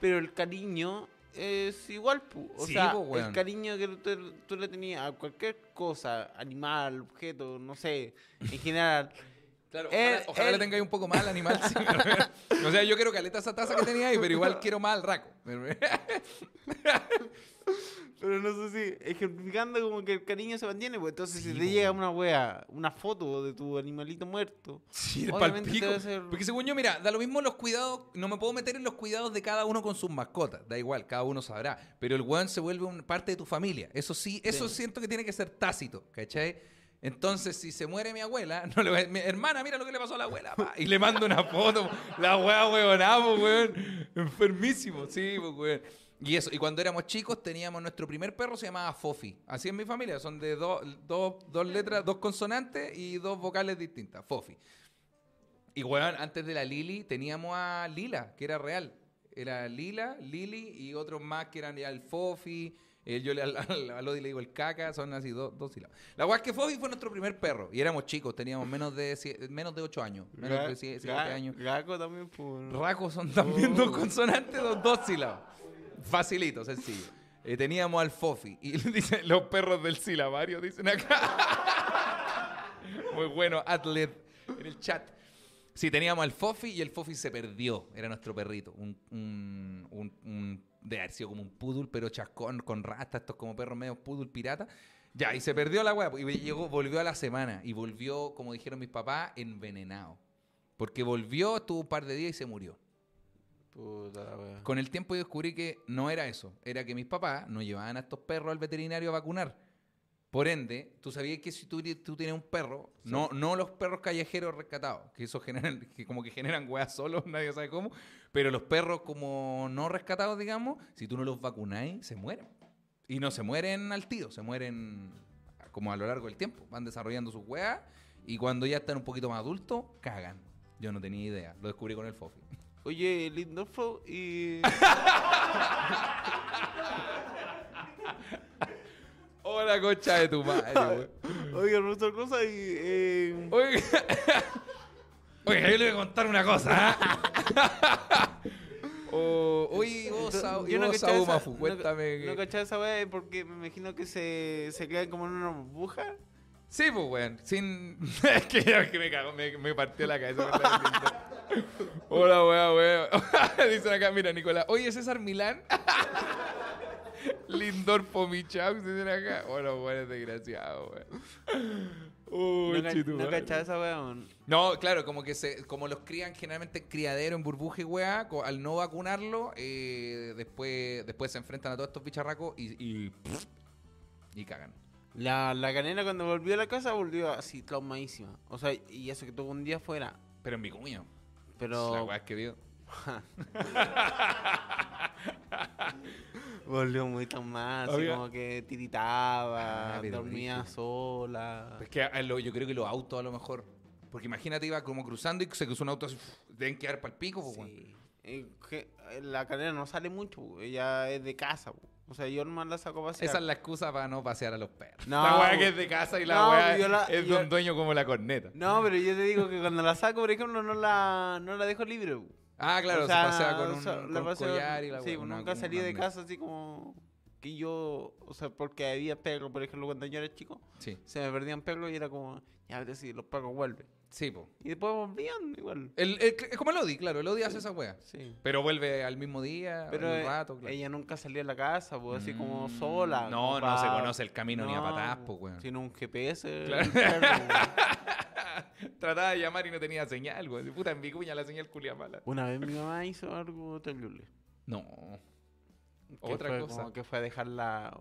pero el cariño es igual, pu. o Sí, sea, po, el cariño que tú, tú le tenías a cualquier cosa, animal, objeto, no sé, en general. [LAUGHS] Claro, ojalá, ojalá el- le tengáis un poco más al animal. sí, [LAUGHS] pero- o sea, yo quiero caleta esa taza que tenía ahí, pero igual quiero más al raco. Pero no sé si, ejemplificando como que el cariño se mantiene, pues entonces Sí, si te llega weón. una wea, una foto de tu animalito muerto, Sí, Obviamente palpico. debe ser- Porque según yo, mira, da lo mismo los cuidados. No me puedo meter en los cuidados de cada uno con sus mascotas. Da igual, cada uno sabrá. Pero el weón se vuelve una parte de tu familia. Eso sí, eso Sí. siento que tiene que ser tácito, ¿cachai? Entonces, si se muere mi abuela, [LAUGHS] no le voy a- mi hermana, mira lo que le pasó a la abuela, pa, y le mando una foto, la weá weonamos, weón, enfermísimo, sí, pues, weón. Y eso, y cuando éramos chicos teníamos nuestro primer perro, se llamaba Fofi. Así en mi familia, son de dos dos- dos letras, dos consonantes y dos vocales distintas, Fofi. Y weón, antes de la Lili teníamos a Lila, que era real. Era Lila, Lili y otros más que eran ya el Fofi. eh, yo le, al, al- al Odi le digo el caca, son así dos, dos sílabas. La es que Fofi fue nuestro primer perro. Y éramos chicos, teníamos menos de, sie- menos de 8 años. Menos de 7 Ga- años. Gaco también, pues. Raco son también Oh. dos consonantes, dos, dos sílabas. Facilito, sencillo. Eh, teníamos al Fofi. Y [LAUGHS] dicen los perros del silabario, dicen acá. Muy bueno, Atlet, en el chat. Sí, teníamos al Fofi y el Fofi se perdió. Era nuestro perrito. Un, un, un, un- de haber sido como un poodle, pero chascón, con rasta, estos como perros medio poodle pirata. Ya, y se perdió la weá. Y volvió a la semana. Y volvió, como dijeron mis papás, envenenado. Porque volvió, estuvo un par de días y se murió. Puta la wea. Con el tiempo yo descubrí que no era eso. Era que mis papás no llevaban a estos perros al veterinario a vacunar. Por ende, tú sabías que si tú, tú tienes un perro, no, no los perros callejeros rescatados, que eso generan, [LAUGHS] que como que generan weas solos, [LAUGHS] nadie sabe cómo, pero los perros como no rescatados, digamos, si tú no los vacunáis, se mueren. Y no se mueren al tiro, se mueren como a lo largo del tiempo. Van desarrollando sus weas y cuando ya están un poquito más adultos, cagan. Yo no tenía idea, lo descubrí con el Fofi. Oye, Lindorfo y. [LAUGHS] Hola, concha de tu madre, weón. [LAUGHS] Oiga, otra cosa y. Eh... Oiga, [LAUGHS] Oiga, yo le voy a contar una cosa, ¿ah? O- Oye, vos, yo vos, cachaba esa- Mafu, no- cuéntame. que- No, cachaba esa wea porque me imagino que se, se quedan como en una burbuja. Sí, pues, weón. Sin... [LAUGHS] es que me cagó, me, me partió la cabeza. con la. Hola, weón, weón. [LAUGHS] Dicen acá, mira, Nicolás. Oye, César Milán. [LAUGHS] Lindor Pomichau, dicen acá. Hola, weón, es desgraciado, weón. Uy, no, chitu, no cachaba esa weón. No, claro, como que se, como los crían generalmente en criadero, en burbuja y weá, al no vacunarlo, eh, después, después se enfrentan a todos estos bicharracos y, y, y cagan. La, la canela cuando volvió a la casa volvió así traumadísima. O sea, y eso que tuvo un día fuera. Pero en mi cuño. La Pero weá que vio. [LAUGHS] volvió muy así Oiga. como que tiritaba, Ah, dormía sola. Es que lo- yo creo que los autos a lo mejor. Porque imagínate, iba como cruzando y se cruzó un auto así. Deben quedar para el pico. Sí. Eh, que, eh, la canela no sale mucho, ella es de casa. po. O sea, yo nomás la saco a pasear. Esa es la excusa para no pasear a los perros. No, la weá que es de casa y la No, weá yo la- es de yo- un dueño como la corneta. No, pero yo te digo que cuando la saco, por ejemplo, no la, no la dejo libre. Ah, claro, O sea, se pasea con un, o sea, con la un paseo- collar y la Sí, weá, una- nunca salí de casa así como que yo, o sea, porque había perros, por ejemplo, cuando yo era chico, Sí, se me perdían perros y era como, ya ves si los perros vuelven. Sí, po. Y después volvían igual. El, el- es como el Odi, claro, el Odi hace esa weá. Sí. Pero vuelve al mismo día, Pero al eh, rato, claro. ella nunca salía de la casa, pues así como Mm, sola. No, como no se conoce el camino ni a patadas, pues, weón. Sino un GPS. Claro. weón. [LAUGHS] Trataba de llamar y no tenía señal, weón. Puta, en Vicuña la señal culia mala. Una vez mi mamá hizo algo terrible. No. que Otra fue cosa. como que fue a dejarla,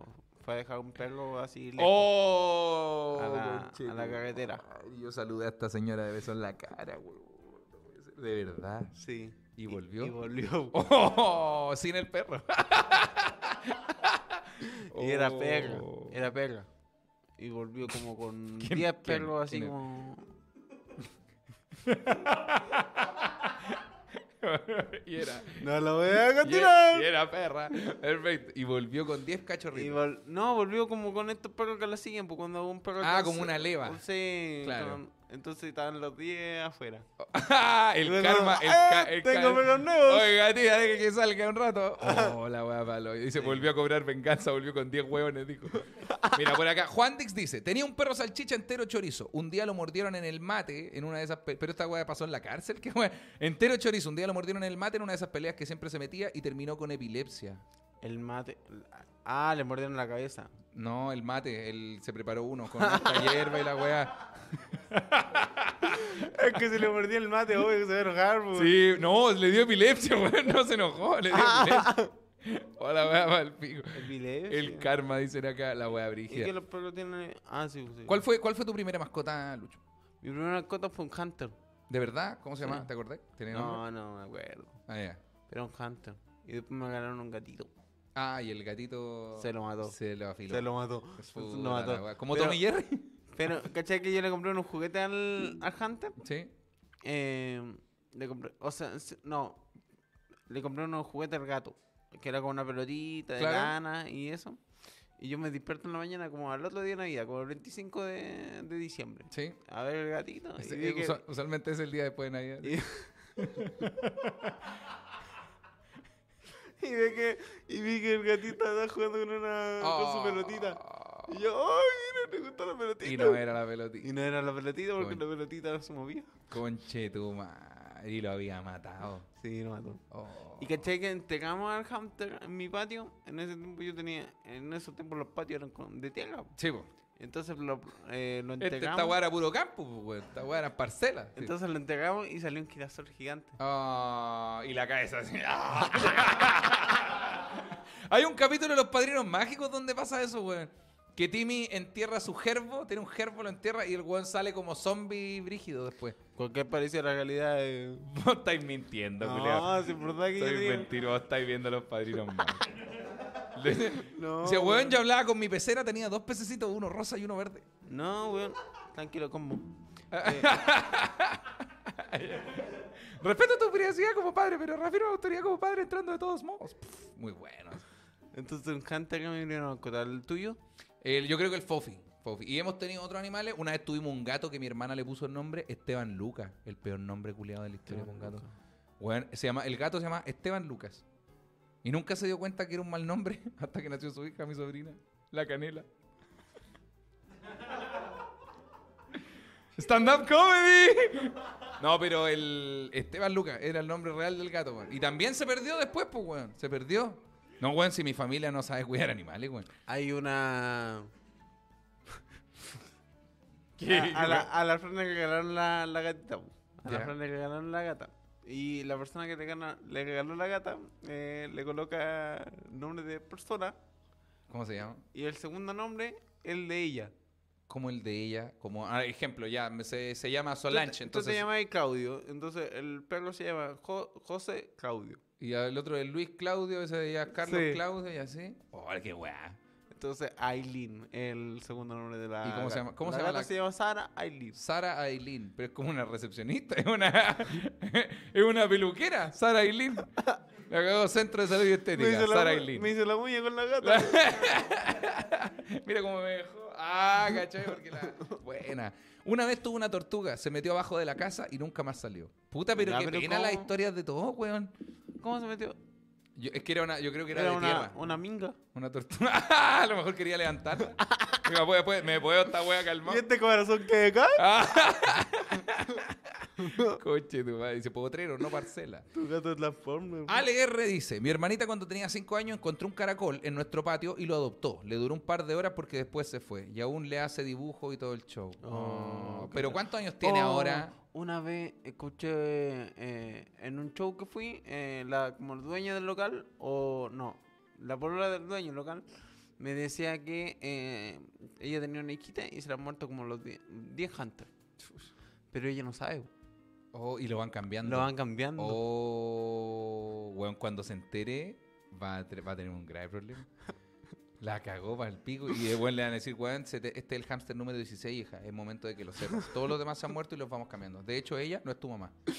fue a dejar un perro así lejos. ¡Oh! A la- a carretera. madre. Yo saludé a esta señora de beso en la cara, ser. De verdad. Sí. ¿Y volvió? Y, volvió. [LAUGHS] ¡Oh! Sin el perro. [LAUGHS] Y era Oh. perra. Era perra. Y volvió como con [LAUGHS] ¿Quién- 10 quién- perros así como. [LAUGHS] y era. No lo voy a Y era, y era perra. Perfecto. Y volvió con 10 Y cachorritos. vol- no, volvió como con estos perros que la siguen, pues cuando un perro. Ah, como una leva. Sí, Claro. con- entonces estaban los 10 afuera. [LAUGHS] el karma. El, ¡eh! ca- el tengo karma. perros nuevos. Oiga, tía, deje que salga un rato. Oh, [LAUGHS] la wea palo. Y se volvió a cobrar venganza, volvió con 10 huevones, dijo. Mira, por acá, Juan Dix dice: Tenía un perro salchicha entero chorizo. Un día lo mordieron en el mate, en una de esas. pe- Pero esta wea pasó en la cárcel, ¿qué wea? Entero chorizo. Un día lo mordieron en el mate en una de esas peleas que siempre se metía y terminó con epilepsia. El mate. Ah, le mordieron la cabeza. No, el mate, él se preparó uno con esta hierba y la wea. [LAUGHS] Es que se le mordió el mate, obvio que se va a enojar, pues. Sí, no, le dio epilepsia, [LAUGHS] weón. No se enojó, le dio epilepsia. Hola, wea, mal pico. El epilepsia. El karma, dicen acá, la wea ¿Y brígida. que los perros tienen? Ah, sí, sí. ¿Cuál fue, ¿Cuál fue tu primera mascota, Lucho? Mi primera mascota fue un hunter. ¿De verdad? ¿Cómo se Sí. llama? ¿Te acordás? No, no me acuerdo. Ah, ya. Pero un hunter. Y después me ganaron un gatito. Ah, y el gatito... Se lo mató. Se lo afiló. Se lo mató. Lo mató. ¿Como Pero- Tommy Jerry? Pero, ¿cachai que yo le compré unos juguetes al, al hunter? sí. Eh, le compré, o sea, no, le compré unos juguetes al gato, que era con una pelotita de Claro. lana y eso. Y yo me despierto en la mañana como al otro día de Navidad, como el 25 de, de diciembre. Sí. A ver el gatito. y eh, que- usualmente es el día después de Navidad. y- [LAUGHS] y vi que, y vi que el gatito estaba jugando con, una, con su pelotita. Y yo, ¡ay, mira, le gustó la pelotita! Y no era la pelotita. Y no era la pelotita porque la pelotita no se movía. Conche tu madre. Y lo había matado. Sí, lo mató. Oh. Y caché que entregamos al hamster en mi patio. En ese tiempo yo tenía, en esos tiempos los patios eran de tierra. Sí. Entonces lo, eh, lo Este, entregamos. esta weá era puro campo, po, weón. Esta weá era parcela. Sí. Entonces lo entregamos y salió un girasol gigante. Ah, y la cabeza así. [LAUGHS] Hay un capítulo de Los Padrinos Mágicos donde pasa eso, weón. Que Timmy entierra su gerbo, tiene un gerbo, lo entierra y el weón sale como zombie brígido después. Cualquier parecido a la realidad de... [LAUGHS] Vos estáis mintiendo, culiao. No, si es verdad que yo Soy digo- mentiroso, estáis viendo Los Padrinos Mágicos. [LAUGHS] No, Dice, weón, weón. yo hablaba con mi pecera, tenía dos pececitos, uno rosa y uno verde. No, weón. Tranquilo, combo. [LAUGHS] Respeto tu privacidad como padre, pero refiero a autoridad como padre entrando de todos modos. Pff, muy bueno. Entonces un hunter que me vinieron a contar el tuyo. El- yo creo que el Fofi. Fofi. Y hemos tenido otros animales. Una vez tuvimos un gato que mi hermana le puso el nombre Esteban Lucas. El peor nombre culiado de la historia con gato. Bueno, se llama, el gato se llama Esteban Lucas. Y nunca se dio cuenta que era un mal nombre [LAUGHS] hasta que nació su hija, mi sobrina, la canela. Stand-up comedy. No, pero el Esteban Lucas era el nombre real del gato, weón. Y también se perdió después, pues, weón. Se perdió. No, weón, si mi familia no sabe cuidar animales, weón. Hay una... [LAUGHS] ¿Qué? A, a la, a la persona que regalaron la, la gatita. po. A Ya. la persona que regalaron la gata. Y la persona que le, gana- le regaló la gata eh, le coloca nombre de persona ¿Cómo se llama? y el segundo nombre el de ella. Como el de ella, como ah, ejemplo, ya me- se, se llama Solange, Tú te- Tú entonces. te llamas Claudio, entonces el perro se llama Jo- José Claudio. Y el otro es Luis Claudio, ese de ya Carlos Sí. Claudio y así. Oh, qué weá. Entonces Aileen, el segundo nombre de la ¿Y cómo se llama- cómo la se llama la- se llama Sara Aileen. Sara Aileen, pero es como una recepcionista, [LAUGHS] es una, [LAUGHS] es una peluquera, Sara Aileen. [LAUGHS] Le cagó Centro de Salud y Estética, Sara la, Aileen. me hizo la uña con la gata. Mira cómo me dejó. Ah, ¿cachai? Porque la... Buena. Una vez tuvo una tortuga, se metió abajo de la casa y nunca más salió. Puta, pero qué pena las historias de todos, weón. ¿Cómo se metió? Yo- es que era una, yo creo que era, Era de una, tierra. una minga. Una tortuga. [LAUGHS] a lo mejor quería levantarla. [LAUGHS] Digo, ¿puede- puede- ¿Me puedo esta wea calmar? ¿Y este corazón que acá? [LAUGHS] Coche, tu madre. Dice potrero, no parcela. Tu gato transforma. Ale R dice, mi hermanita cuando tenía 5 años encontró un caracol en nuestro patio y lo adoptó. Le duró un par de horas porque después se fue. Y aún le hace dibujo y todo el show. Oh, Oh, Pero ¿cuántos años tiene Oh, ahora? Una vez escuché eh, en un show que fui, eh, la, como el dueño del local, o no, la polola del dueño del local, me decía que eh, ella tenía una hijita y se le han muerto como los 10 10 hunters. Pero ella no sabe. Oh, y lo van cambiando. Lo van cambiando. Oh, weón, cuando se entere va a, va a tener un grave problema. [LAUGHS] La cagó para el pico y de buen le van a decir, weón, este es el hámster número 16, hija. Es momento de que lo sepas. Todos los demás se han muerto y los vamos cambiando. De hecho, ella no es tu mamá. [LAUGHS]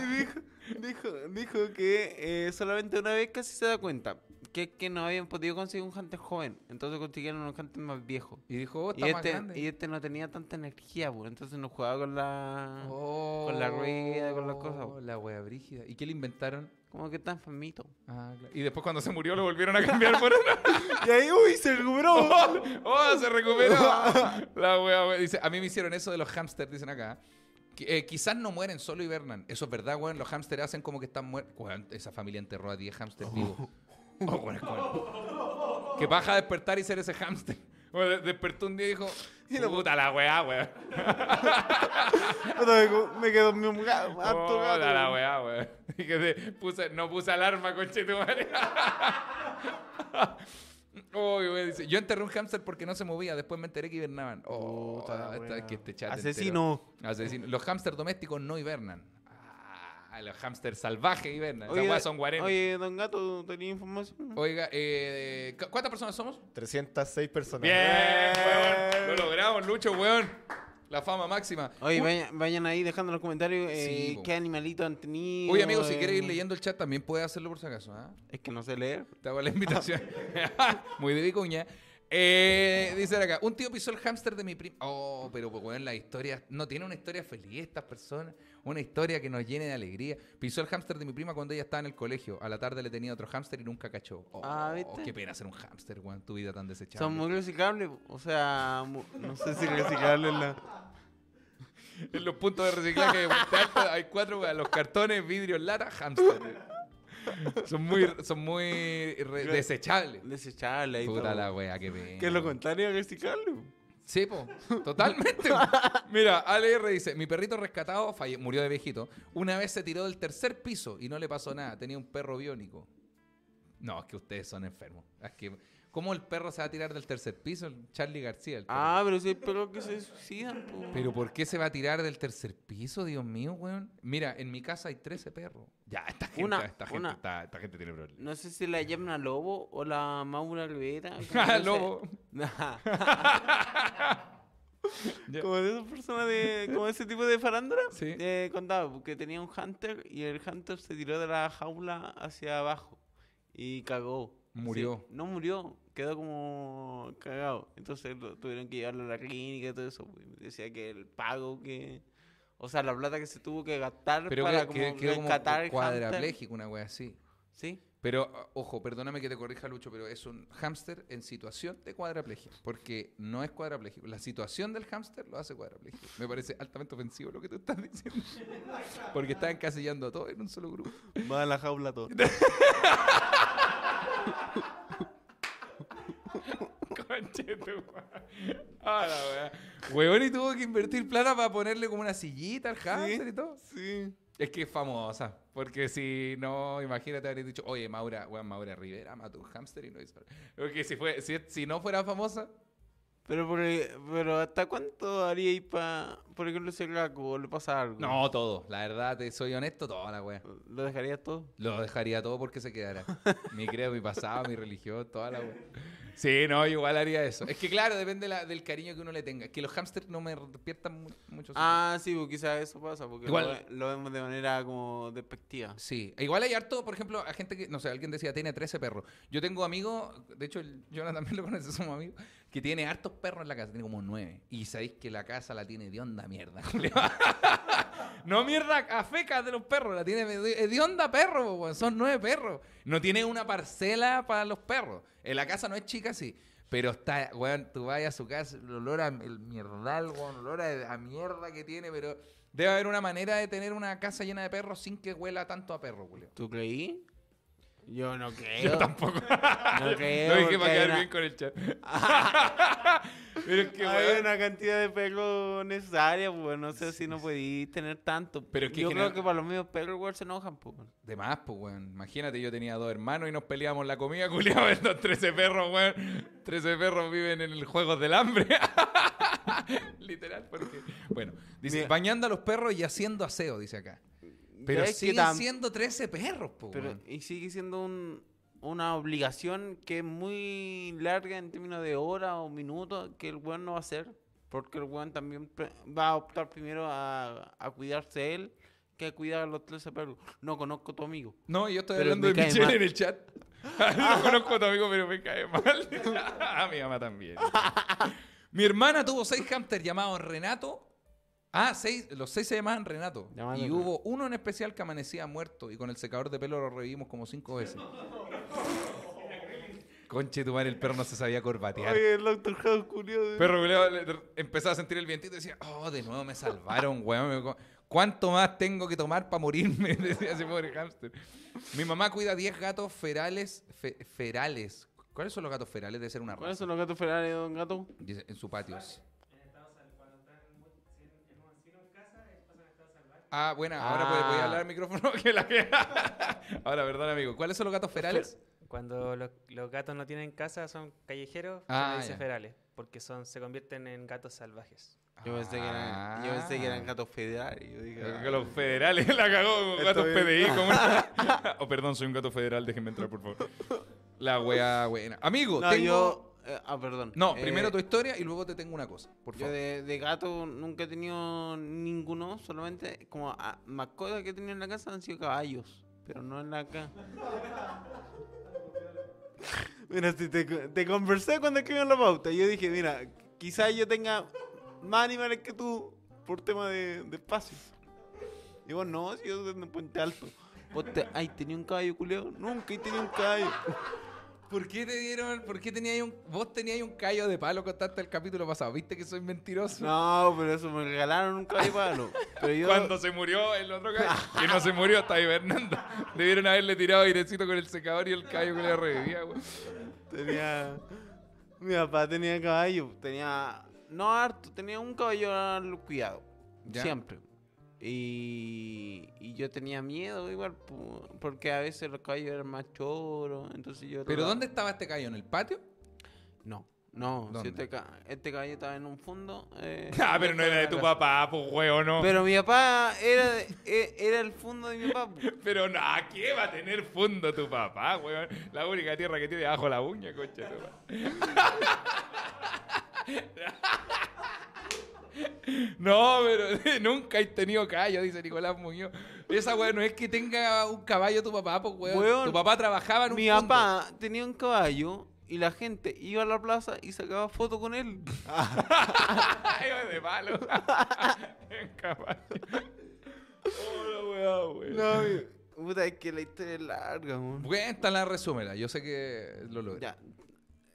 Y dijo, dijo, dijo que eh, solamente una vez casi se da cuenta que es que no habían podido conseguir un hunter joven. Entonces consiguieron un hunter más viejo. Y dijo, oh, Y está más este, grande. y este no tenía tanta energía, pues, entonces no jugaba con la... Oh, con la rueda, con las cosas. La wea brígida. ¿Y qué le inventaron? Como que está enfermito. Ah, claro. Y después cuando se murió lo volvieron a cambiar por uno. [LAUGHS] Y ahí, uy, se recuperó. [LAUGHS] ¡Oh, se recuperó! [LAUGHS] La wea, wea. Dice, a mí me hicieron eso de los hamsters, dicen acá. Eh, quizás no mueren, solo hibernan. Eso es verdad, weón. Los hamsters hacen como que están muertos. Esa familia enterró a 10 hamsters vivos. [LAUGHS] Oh, Que baja a despertar y ser ese de- despertó un día y dijo, puta la weá, weón. [LAUGHS] me quedó mi gato. harto Puta gato. la weá, weón. [LAUGHS] Y que puse, no puse alarma, conche tu madre. Dice, yo enterré un hámster porque no se movía, después me enteré que hibernaban. Oh, que este chat Asesino. entero- Asesino. Los hámsters domésticos no hibernan. Los hámsters salvajes hibernan. Esas Oye, weas son guarenes. Oye, don Gato, ¿tenía información? Oiga, eh, ¿cu- ¿cuántas personas somos? 306 personas. Bien, weón. Lo logramos, Lucho, weón. La fama máxima. Oye, Uy, vayan, vayan ahí dejando en los comentarios eh, Sí, po. qué animalito han tenido. Oye, amigo, si eh, quieres ir leyendo el chat, también puedes hacerlo por si acaso. ¿ah? Es que no sé leer. Te hago la invitación. [LAUGHS] Muy de vicuña. Eh, dice acá, un tío pisó el hámster de mi prima. Oh, pero pues, weón, la historia, no tiene una historia feliz estas personas, una historia que nos llene de alegría. Pisó el hámster de mi prima cuando ella estaba en el colegio. A la tarde le tenía otro hámster y nunca cachó. Oh, Ah, qué pena ser un hámster, weón, tu vida tan desechable. Son muy reciclables. O sea, no sé si reciclables la. [LAUGHS] En los puntos de reciclaje de Puente Alto hay cuatro, weón, los cartones, vidrios, lata, hámster. Son muy, son muy desechables. Desechables Puta la wea, qué pena. Que lo contrario a reciclable. Sí, po, [LAUGHS] totalmente. Mira, ALR dice, mi perrito rescatado falle- murió de viejito. Una vez se tiró del tercer piso y no le pasó nada. Tenía un perro biónico. No, es que ustedes son enfermos. Es que, ¿cómo el perro se va a tirar del tercer piso? El Charlie García. el perro. Ah, pero si hay perros que se suicidan. po. Pero ¿por qué se va a tirar del tercer piso, Dios mío, weón? Mira, en mi casa hay 13 perros. Ya, esta gente, Una- esta, gente una- esta gente tiene problemas. No sé si la llaman Lobo o la Maura Rivera. [LAUGHS] como Ah, lobo. [LAUGHS] [LAUGHS] Como de esas personas de. como ese tipo de farándula. Sí. eh, contaba, porque tenía un hunter y el hunter se tiró de la jaula hacia abajo y cagó. Murió. Sí, no murió, quedó como cagado. Entonces lo- tuvieron que llevarlo a la clínica y todo eso. Decía que el pago que. O sea, la plata que se tuvo que gastar Pero para que- como que- quedó como rescatar el hunter. cuadrapléjico, una wea así. Sí. Pero, ojo, perdóname que te corrija, Lucho, pero es un hámster en situación de cuadraplegia. Porque no es cuadrapléjico. La situación del hámster lo hace cuadrapléjico. Me parece altamente ofensivo lo que tú estás diciendo. [LAUGHS] Porque estás encasillando a todos en un solo grupo. Va a la jaula todo. [LAUGHS] Conche tu. Ah. Huevón, y tuvo que invertir plata para ponerle como una sillita al hámster y todo. Sí. Es que es famosa. Porque si no, imagínate habría dicho, oye, Maura, weón, Maura Rivera mató un hámster y no hizo. Porque si, fue, si, si no fuera famosa, Pero, por, pero ¿hasta cuánto haríais para, por ejemplo, ese Gaku le pasa algo? no, todo. La verdad, te soy honesto, toda la wea. ¿Lo dejarías todo? Lo dejaría todo porque se quedara. [LAUGHS] mi credo, mi pasado, mi religión, toda la wea. Sí, no, igual haría eso. Es que claro, depende la- del cariño que uno le tenga. Es que los hámsters no me despiertan mu- mucho. Ah, sí, pues quizás eso pasa, porque Igual- lo, ve- lo vemos de manera como despectiva. Sí, e igual hay harto, por ejemplo, a gente que, no sé, alguien decía, tiene 13 perros. Yo tengo amigos, de hecho, Jonathan también lo conoce, somos amigos, que tiene hartos perros en la casa, tiene como 9. Y sabéis que la casa la tiene de onda mierda, [LAUGHS] no mierda a fecas de los perros, la tiene de, onda perro, son 9 perros. No tiene una parcela para los perros. En la casa no es chica, sí. Pero está, weón, tú vas a su casa, el olor a el mierdal, weón, el olor a, a mierda que tiene, pero debe haber una manera de tener una casa llena de perros sin que huela tanto a perro, Julio. ¿Tú creí? Yo no creo. Yo tampoco. [LAUGHS] No creo. Lo dije para quedar una- bien con el chat. [LAUGHS] Pero es que, hay una cantidad de perros necesaria, pues no sé si no podéis tener tanto. Pero es que yo general- creo que para los mismos perros igual se enojan, pues. De más, pues, weón. Imagínate, yo tenía dos hermanos y nos peleábamos la comida, culiado. Estos 13 perros, weón. 13 perros viven en el juego del hambre. [LAUGHS] Literal, porque. Bueno, dice, Mira. bañando a los perros y haciendo aseo, dice acá. Pero tam- siendo 13 perros, Pero, weón. y sigue siendo un- una obligación que es muy larga en términos de horas o minutos que el weón no va a hacer. Porque el weón también va a optar primero a, a cuidarse él que a cuidar a los 13 perros. No conozco a tu amigo. No, yo estoy hablando de Michelle mal. en el chat. [LAUGHS] no conozco a tu amigo, pero me cae mal. [LAUGHS] a mi mamá también. [LAUGHS] Mi hermana tuvo seis hamsters llamados Renato. Ah, seis, los seis se llamaban Renato. Llamaban y Renato. hubo uno en especial que amanecía muerto y con el secador de pelo lo revivimos como cinco veces. [LAUGHS] Conche tu madre, el perro no se sabía corbatear. el doctor House curioso. Perro de- empezaba a sentir el vientito y decía, oh, de nuevo me salvaron, [LAUGHS] weón. ¿Cuánto más tengo que tomar para morirme? [LAUGHS] Decía ese pobre hámster. Mi mamá cuida 10 gatos ferales. fe- ferales. ¿Cuáles son los gatos ferales? Debe ser una ¿Cuáles raza. son los gatos ferales, don gato? Dice, en su patio. Ah, buena. Ahora pues, voy a Ah. hablar al micrófono [LAUGHS] que la que... [LAUGHS] Ahora, perdón, amigo. ¿Cuáles son los gatos ferales? Cuando los, los gatos no tienen casa, son callejeros, Ah, se dice ya. ferales, porque son, se convierten en gatos salvajes. Yo pensé, que eran, yo pensé que eran gatos federales. Yo dije, Creo ah, que Los federales [LAUGHS] la cagó con gatos bien. PDI. como oh, perdón, soy un gato federal, déjenme entrar, por favor. La wea buena. Amigo, No, tengo... yo. Eh, ah, perdón. No, Eh, primero tu historia y luego te tengo una cosa, por Yo favor. de, de gato nunca he tenido ninguno, solamente como ah, mascotas que he tenido en la casa han sido caballos, pero no en la casa. [LAUGHS] mira, si te, te conversé cuando escribí la pauta, yo dije, mira, quizás yo tenga más animales que tú por tema de, de espacio. Y vos no, si yo soy de Puente Alto. Te, ay, tenía un caballo, culeo. Nunca he tenido un caballo. ¿Por qué te dieron, por qué tenías un, vos tenías un callo de palo contaste el capítulo pasado? ¿Viste que soy mentiroso? No, pero eso me regalaron un caballo palo. Pero yo, Cuando se murió el otro callo, [LAUGHS] que no se murió, está hibernando. Debieron haberle tirado airecito con el secador y el callo que le revivía, güey. Tenía. Mi papá tenía caballo. Tenía. No harto, tenía un caballo al cuidado. ¿Ya? Siempre. Y, y yo tenía miedo igual, porque a veces los caballos eran más choros. Entonces yo. ¿Pero dónde estaba este callo? ¿En el patio? No, no. si este, ca- este caballo estaba en un fondo. eh, [LAUGHS] Ah, pero no era de tu casa. [LAUGHS] papá, pues, güey, no. Pero mi papá era, de- e- era el fondo de mi papá. [LAUGHS] Pero no, ¿qué va a tener fondo tu papá, weón? La única tierra que tiene abajo la uña, concha. No, pero [LAUGHS] nunca he tenido callo, dice Nicolás Muñoz. Esa weón no es que tenga un caballo tu papá, pues weón. Weón, tu papá trabajaba en un Mi fondo. papá tenía un caballo y la gente iba a la plaza y sacaba fotos con él. [LAUGHS] De palo. [LAUGHS] En caballo. Oh, la weá, weón. No, mi- puta, es que la historia es larga, weón. Cuéntala, resúmela. Yo sé que lo logré. Ya.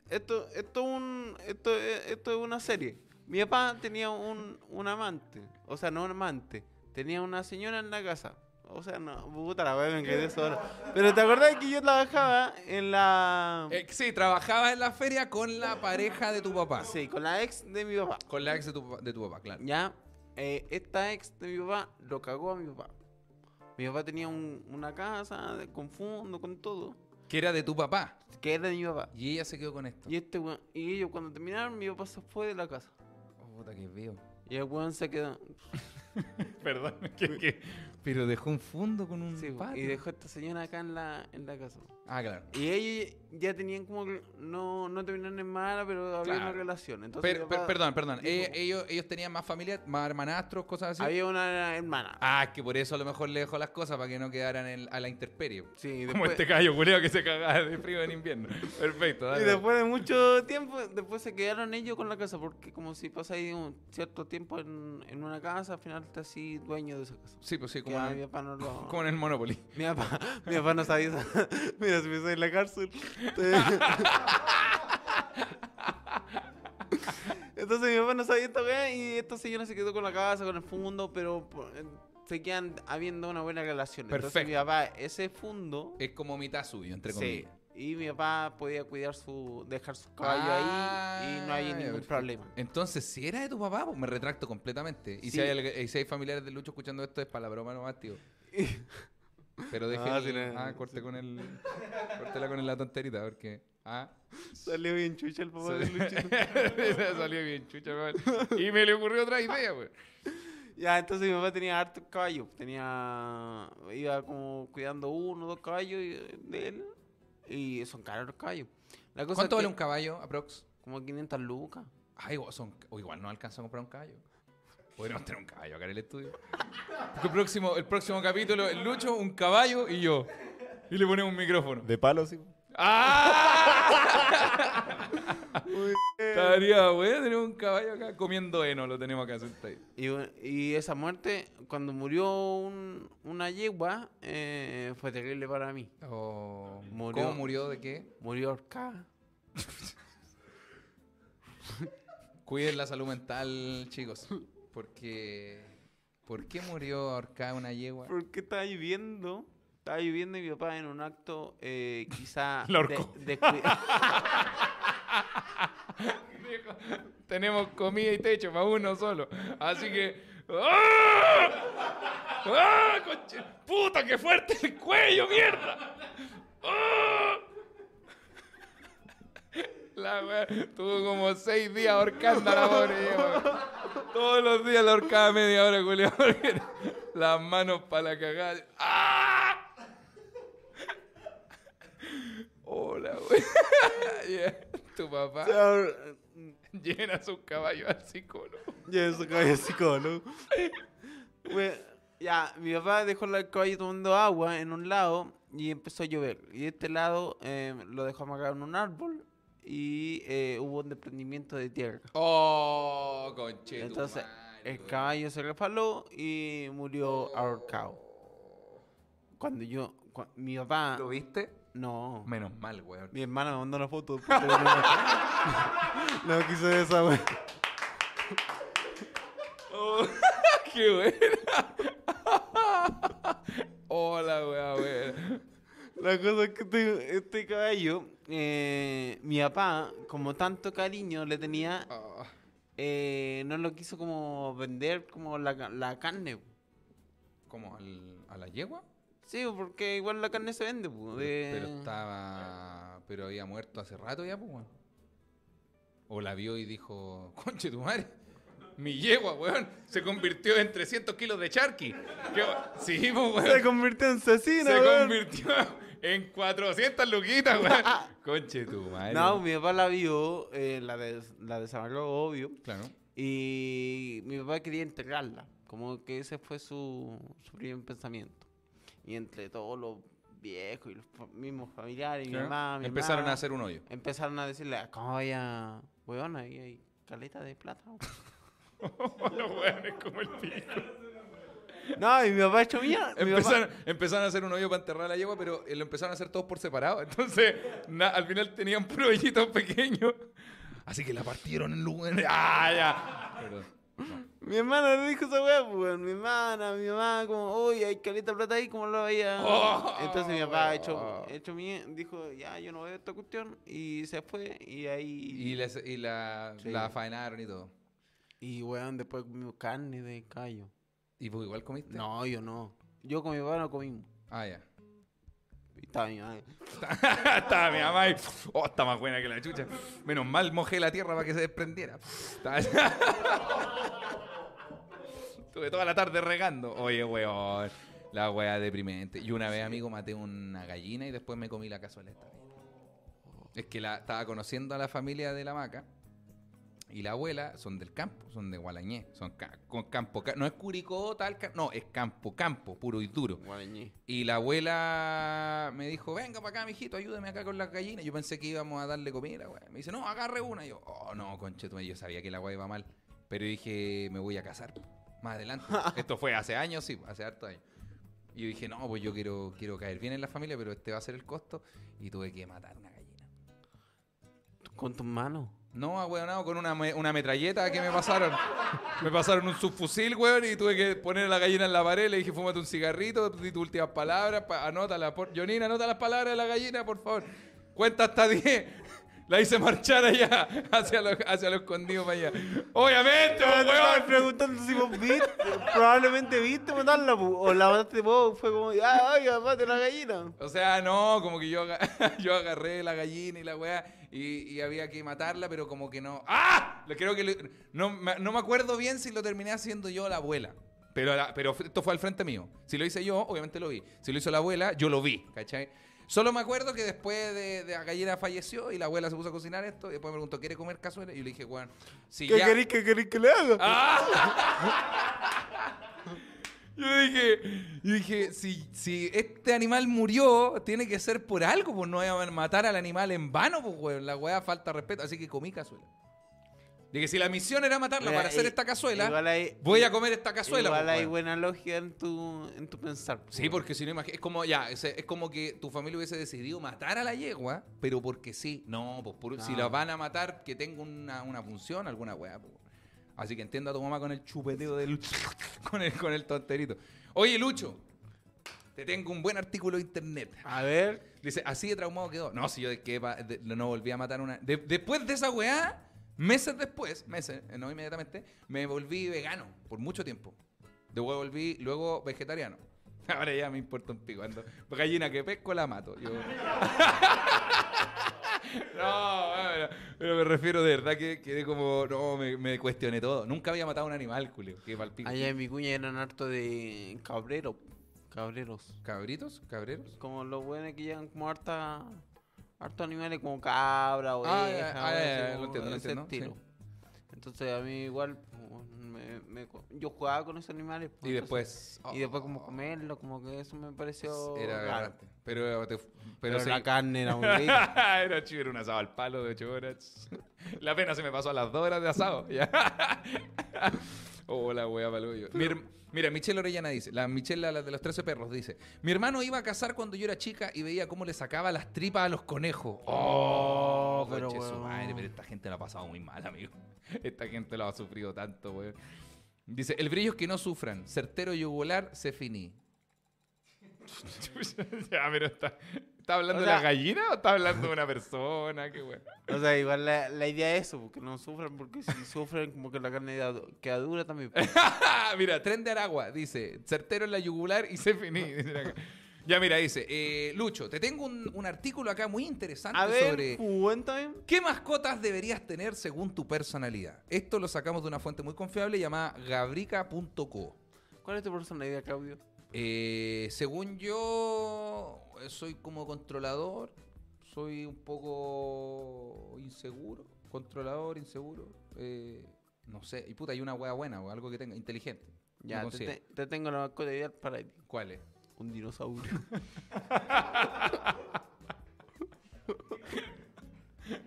Esto, esto, es un, esto, es- esto es una serie. Mi papá tenía un, un amante. O sea, no un amante. Tenía una señora en la casa. O sea, no, puta la weá, me quedé sola. Pero ¿te acordás que yo trabajaba en la... Eh, sí, trabajabas en la feria con la pareja de tu papá. Sí, con la ex de mi papá. Con la ex de tu, papá- de tu papá, claro. Ya, eh, esta ex de mi papá lo cagó a mi papá. Mi papá tenía un- una casa de- con fondo, con todo, Que era de tu papá. que era de mi papá. Y ella se quedó con esto. Y este weón, y ellos cuando terminaron, mi papá se fue de la casa. Puta que veo. Y el weón se quedó. [LAUGHS] Perdón, que, que- Pero dejó un fondo con un sí, patio. y dejó a esta señora acá en la, en la casa. Ah, claro. Y ellos ya tenían como que no, no terminaron en mala, pero había una relación. Entonces, Per- mi per- papá perdón, perdón. Eh, ellos, ellos tenían más familia, más hermanastros, cosas así. Había una hermana. Ah, que por eso a lo mejor le dejó las cosas para que no quedaran en- a la intemperie. Sí, y Como después, este callo culeo que se cagaba de frío en invierno. [LAUGHS] Perfecto, y después de mucho tiempo, después se quedaron ellos con la casa, porque como si pasáis un cierto tiempo en, en una casa, al final te así dueño de esa casa. Sí, pues sí, Que como, a en, mi papá no lo... [LAUGHS] como en el Monopoly. Mi papá, mi papá no sabía. [LAUGHS] Mira, si me en la cárcel. [LAUGHS] Entonces mi papá no sabía esta weá y esta señora se quedó con la casa, con el fondo, pero eh, se quedan habiendo una buena relación. Entonces mi Perfecto. papá, ese fondo. Es como mitad suyo, entre Sí. comillas. Y mi papá podía cuidar su. dejar sus caballos ahí y no Ah, hay ya, ningún perfecto. problema. Entonces, si era de tu papá, pues me retracto completamente. Y si, Sí. hay, alg- y si hay familiares de Lucho escuchando esto, es para la broma nomás, tío. [LAUGHS] Pero deje Ah, el- sí, no, ah, corte con el. Córtela con la tonterita, porque. Ah. Salió bien chucha el papá de Luchito. [LAUGHS] Salió bien chucha, weón. Y me le ocurrió otra idea, weón. Ya, entonces mi papá tenía hartos caballos. Tenía. iba como cuidando uno, dos caballos y- de él. Y son caros los caballos. La cosa ¿Cuánto es vale un caballo, aprox? Como 500 lucas. Ay, igual son, o igual no alcanza a comprar un caballo. Podríamos tener un caballo acá en el estudio. Porque el próximo, el próximo capítulo, el Lucho, un caballo y yo. Y le ponemos un micrófono. De palo, sí. ¡Ah! Estaría bueno tener un caballo acá comiendo heno, lo tenemos acá sentado. Y, y esa muerte, cuando murió un- una yegua, eh, fue terrible para mí. Oh, Murió. ¿Cómo murió? ¿De qué? Murió ahorcada. [LAUGHS] Cuiden la salud mental, chicos. Porque. ¿Por qué murió ahorcada una yegua? Porque estaba lloviendo. Estaba lloviendo y mi papá en un acto eh, quizá... [LAUGHS] Ahorcó. de- [LAUGHS] Tenemos comida y techo para uno solo. Así que. ¡Ah! ¡Ah! ¡Puta, qué fuerte el cuello, mierda! ¡Ah! La wea tuvo como seis días ahorcando a la pobre. Todos los días la ahorcaba media hora, Julio, porque las manos para la cagada. ¡Ah! Hola, wey. [LAUGHS] Yeah, Tu papá llena sus caballos al psicólogo. Ya eso caballo psicólogo. Bueno, ya, mi papá dejó el caballo tomando agua en un lado y empezó a llover. Y este lado eh, lo dejó amarrado en un árbol y eh, hubo un desprendimiento de tierra. Oh, conche. tu Entonces, el caballo se resbaló y murió ahorcado. Cuando yo, mi papá, ¿Lo viste? no, Menos mal, weón. mi hermana me mandó una foto. no, [LAUGHS] no quise ver esa wea. [LAUGHS] Oh, [LAUGHS] qué buena. Hola, weón, weón. La cosa es que este, este caballo, eh, mi papá, como tanto cariño le tenía, Ah, eh, no lo quiso como vender como la, la carne. ¿Cómo? ¿Al- ¿A la yegua? Sí, porque igual la carne se vende. de- Pero estaba. Pero había muerto hace rato ya, pues, weón. O la vio y dijo, conche tu madre. Mi yegua, weón, se convirtió en 300 kilos de charqui. ¿Qué va- Sí, pues, weón. Se convirtió en asesino. Se weón. convirtió en 400 luquitas, weón. [LAUGHS] Conche tu madre. No, mi papá la vio, eh, la, des, la desamarró, obvio. Claro. Y mi papá quería enterrarla. Como que ese fue su, su primer pensamiento. Y entre todos los viejos y los fa- mismos familiares, mi claro. mamá, mi Empezaron a hacer un hoyo. Empezaron a decirle, "Ah, ¿cómo vaya? Weón, ahí hay caleta de plata. weón". Los weones como el pico. No, y mi papá hecho mierda. mi papá- Empezaron, empezaron a hacer un hoyo para enterrar la yegua, pero eh, lo empezaron a hacer todos por separado. Entonces, na- al final tenían puro hoyitos pequeños. Así que la partieron en lugar. [LAUGHS] ¡Ah, ya! Perdón. Mi hermana le dijo esa weá, pues, weón. Mi hermana, mi mamá, como, uy, hay caleta plata ahí, ¿cómo lo veía? Oh, Entonces mi papá weón. hecho, hecho mie- dijo, ya, yo no veo esta cuestión. Y se fue, y ahí. Y, les- y la, Sí. la faenaron y todo. Y weón, después comimos carne de callo. ¿Y vos igual comiste? No, yo no. Yo con mi papá no comimos. Ah, ya. Y estaba [LAUGHS] mi mamá. Estaba mi mamá y. Oh, está más buena que la chucha. Menos mal mojé la tierra para que se desprendiera. [LAUGHS] Estuve toda la tarde regando. Oye, weón. La wea deprimente. Y una vez, amigo, maté una gallina y después me comí la cazuela esta vez. Es que la, estaba conociendo a la familia de la maca. Y la abuela son del campo, son de Gualañé. Son ca- con campo. ca- No es Curicó, tal. No, es campo, campo, puro y duro. Guarañí. Y la abuela me dijo, venga para acá, mijito, ayúdame acá con las gallinas. Yo pensé que íbamos a darle comida, güey. Me dice, no, agarre una. Y yo, oh, no, conchetum. Yo sabía que la güey iba mal. Pero dije, me voy a casar más adelante. [LAUGHS] Esto fue hace años, sí, hace harto años. Y yo dije, no, pues yo quiero, quiero caer bien en la familia, pero este va a ser el costo. Y tuve que matar una gallina. Con tus manos. No, ahueonado, con una, me- una metralleta que me pasaron. Me pasaron un subfusil, weón, y tuve que poner la gallina en la pared. Le dije, fúmate un cigarrito, di tus últimas palabras, pa- anótala. Por... Jonina, anota las palabras de la gallina, por favor. Cuenta hasta 10. La hice marchar allá, [LAUGHS] hacia lo, hacia lo escondido para allá. Obviamente, Te estaba weón. preguntando si vos viste. Probablemente viste matarla, o la mataste vos. Fue como, ah, oiga, mate una gallina. O sea, no, como que yo, [LAUGHS] yo agarré la gallina y la weá y, y había que matarla, pero como que no. ¡Ah! Creo que lo- no, me- no me acuerdo bien si lo terminé haciendo yo la abuela. Pero, la- pero esto fue al frente mío. Si lo hice yo, obviamente lo vi. Si lo hizo la abuela, yo lo vi, ¿cachai? Solo me acuerdo que después de, de la gallina falleció y la abuela se puso a cocinar esto y después me preguntó, ¿quiere comer cazuela? Y yo le dije, bueno, si ¿Qué ya... querés, qué querés que le haga? [LAUGHS] Yo dije, yo dije si, si este animal murió, tiene que ser por algo, pues no voy a matar al animal en vano, pues weón. La weá falta respeto, así que comí cazuela. Dije, si la misión era matarla Mira, para hacer esta cazuela, hay- voy a comer esta cazuela. Igual pues, hay buena lógica en tu, en tu pensar. pu, Sí, porque si no imagínate, es como ya, es, es como que tu familia hubiese decidido matar a la yegua, pero porque sí. No, pues por- si la van a matar, que tenga una, una función, alguna weá. pues. Así que entiendo a tu mamá con el chupeteo del. [LAUGHS] con el, con el tonterito. Oye, Lucho, te tengo un buen artículo de internet. A ver. Dice, así de traumado quedó. No, si yo de que de- no volví a matar una. de- después de esa weá, meses después, meses, eh, no inmediatamente, me volví vegano por mucho tiempo. Después volví luego vegetariano. [LAUGHS] Ahora ya me importa un pico. Ando, gallina que pesco la mato. Yo- [LAUGHS] no, bueno, pero me refiero de verdad que quedé como. No, me, me cuestioné todo. Nunca había matado a un animal, Julio. Que palpico. Allá en mi cuña eran harto de cabrero. Cabreros. ¿Cabritos? ¿Cabreros? Como los buenos que llevan como harta. Hartos animales como cabra, Ah, oveja, ah, lo entiendo, ese entiendo, estilo. Entonces a mí igual me- me yo jugaba con esos animales. pues, Y entonces- después. y después como comerlo, como que eso me pareció Era raro. Pero, te- Pero, pero, sí- la carne era muy rica. [LAUGHS] era chido, era un asado al palo de 8 horas. La pena se me pasó a las 2 horas de asado. ya. [LAUGHS] oh, wea palullo. Mir- Mira, Michelle Orellana dice, la Michelle, la de los 13 perros, dice, mi hermano iba a cazar cuando yo era chica y veía cómo le sacaba las tripas a los conejos. Oh, pero conche su weón. madre, pero esta gente lo ha pasado muy mal, amigo. [LAUGHS] Esta gente lo ha sufrido tanto, weón. Dice, el brillo es que no sufran, certero yugular, se finí. [LAUGHS] ya, pero está, ¿está hablando O de la gallina o está hablando de una persona? Qué bueno. O sea, igual la, la idea es eso, porque no sufran, porque si [LAUGHS] sufren como que la carne queda du- queda dura también. [LAUGHS] mira, tren de Aragua, dice, certero en la yugular y se finí. Ya, mira, dice, eh, Lucho, te tengo un, un artículo acá muy interesante A ver, sobre cuéntame. qué mascotas deberías tener según tu personalidad. Esto lo sacamos de una fuente muy confiable llamada gabrica.co. ¿Cuál es tu personalidad, Claudio? Eh, según yo, soy como controlador, soy un poco inseguro, controlador, inseguro, eh, no sé, y puta, hay una wea buena o algo que tenga, inteligente. Ya, te, te- te tengo la mascota ideal para ti. ¿Cuál es? Un dinosaurio. [LAUGHS]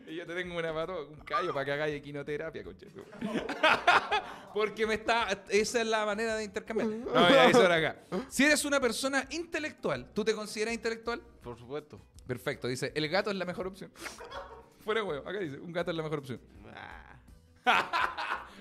Y yo te tengo una para todo, un callo para que hagáis equinoterapia, madre. [LAUGHS] Porque me está. Esa es la manera de intercambiar. No, ya, eso era acá. Si eres una persona intelectual, ¿tú te consideras intelectual? Por supuesto. Perfecto, dice, el gato es la mejor opción. [LAUGHS] Fuera huevo, acá dice, un gato es la mejor opción. [LAUGHS]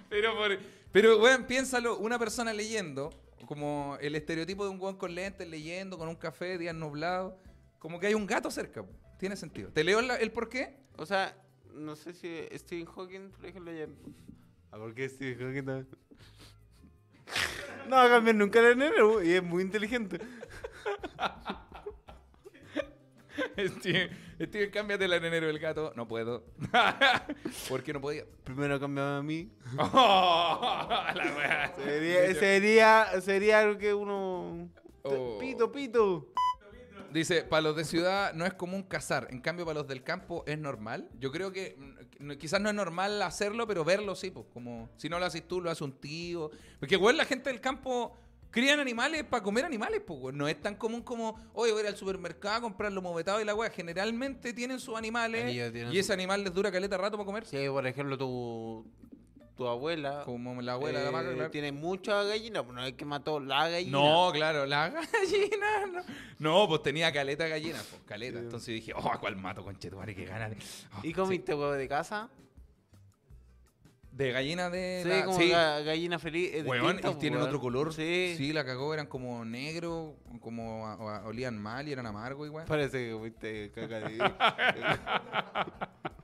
Pero, por- pero weón, piénsalo, una persona leyendo, como el estereotipo de un weón con lentes leyendo, con un café, días nublados, como que hay un gato cerca. Tiene sentido. ¿Te leo la- el por qué? O sea, no sé si Stephen Hawking, por ejemplo, ya... ¿A por qué Stephen Hawking también? No [LAUGHS] va a cambiar nunca el enero y es muy inteligente. Steven, Steven, cámbiate la enero del gato. No puedo. [LAUGHS] ¿Por qué no podía? Primero cambiaba a mí. [LAUGHS] Oh, la wea. Sería, sería, sería algo que uno... Oh. Pito, pito. Dice, para los de ciudad no es común cazar, en cambio para los del campo es normal. Yo creo que mm, quizás no es normal hacerlo, pero verlo sí, pues como si no lo haces tú, lo hace un tío. Porque, güey, la gente del campo crían animales para comer animales, pues, güey. No es tan común como, oye, voy a ir al supermercado a comprar los movetados y la weá. Generalmente tienen sus animales tienen y ese animal les dura caleta rato para comer. Si, por ejemplo, tu, tu abuela... Como la abuela de eh, claro. Tiene muchas gallinas, pues no es que mató la gallina. No, claro, la [LAUGHS] gallina. No, no pues tenía caleta de gallinas, pues caleta. Entonces dije, oh, ¿cuál mato, conchetumare? Qué ganas. Oh, ¿Y comiste huevo de casa? De gallina de. Sí, la- como sí. gallina feliz. Weón, distinto, y pues, tienen weón. otro color. Sí. Sí, la cagó, eran como negro, como a- a- olían mal y eran amargos igual. Parece que fuiste caca de... [LAUGHS]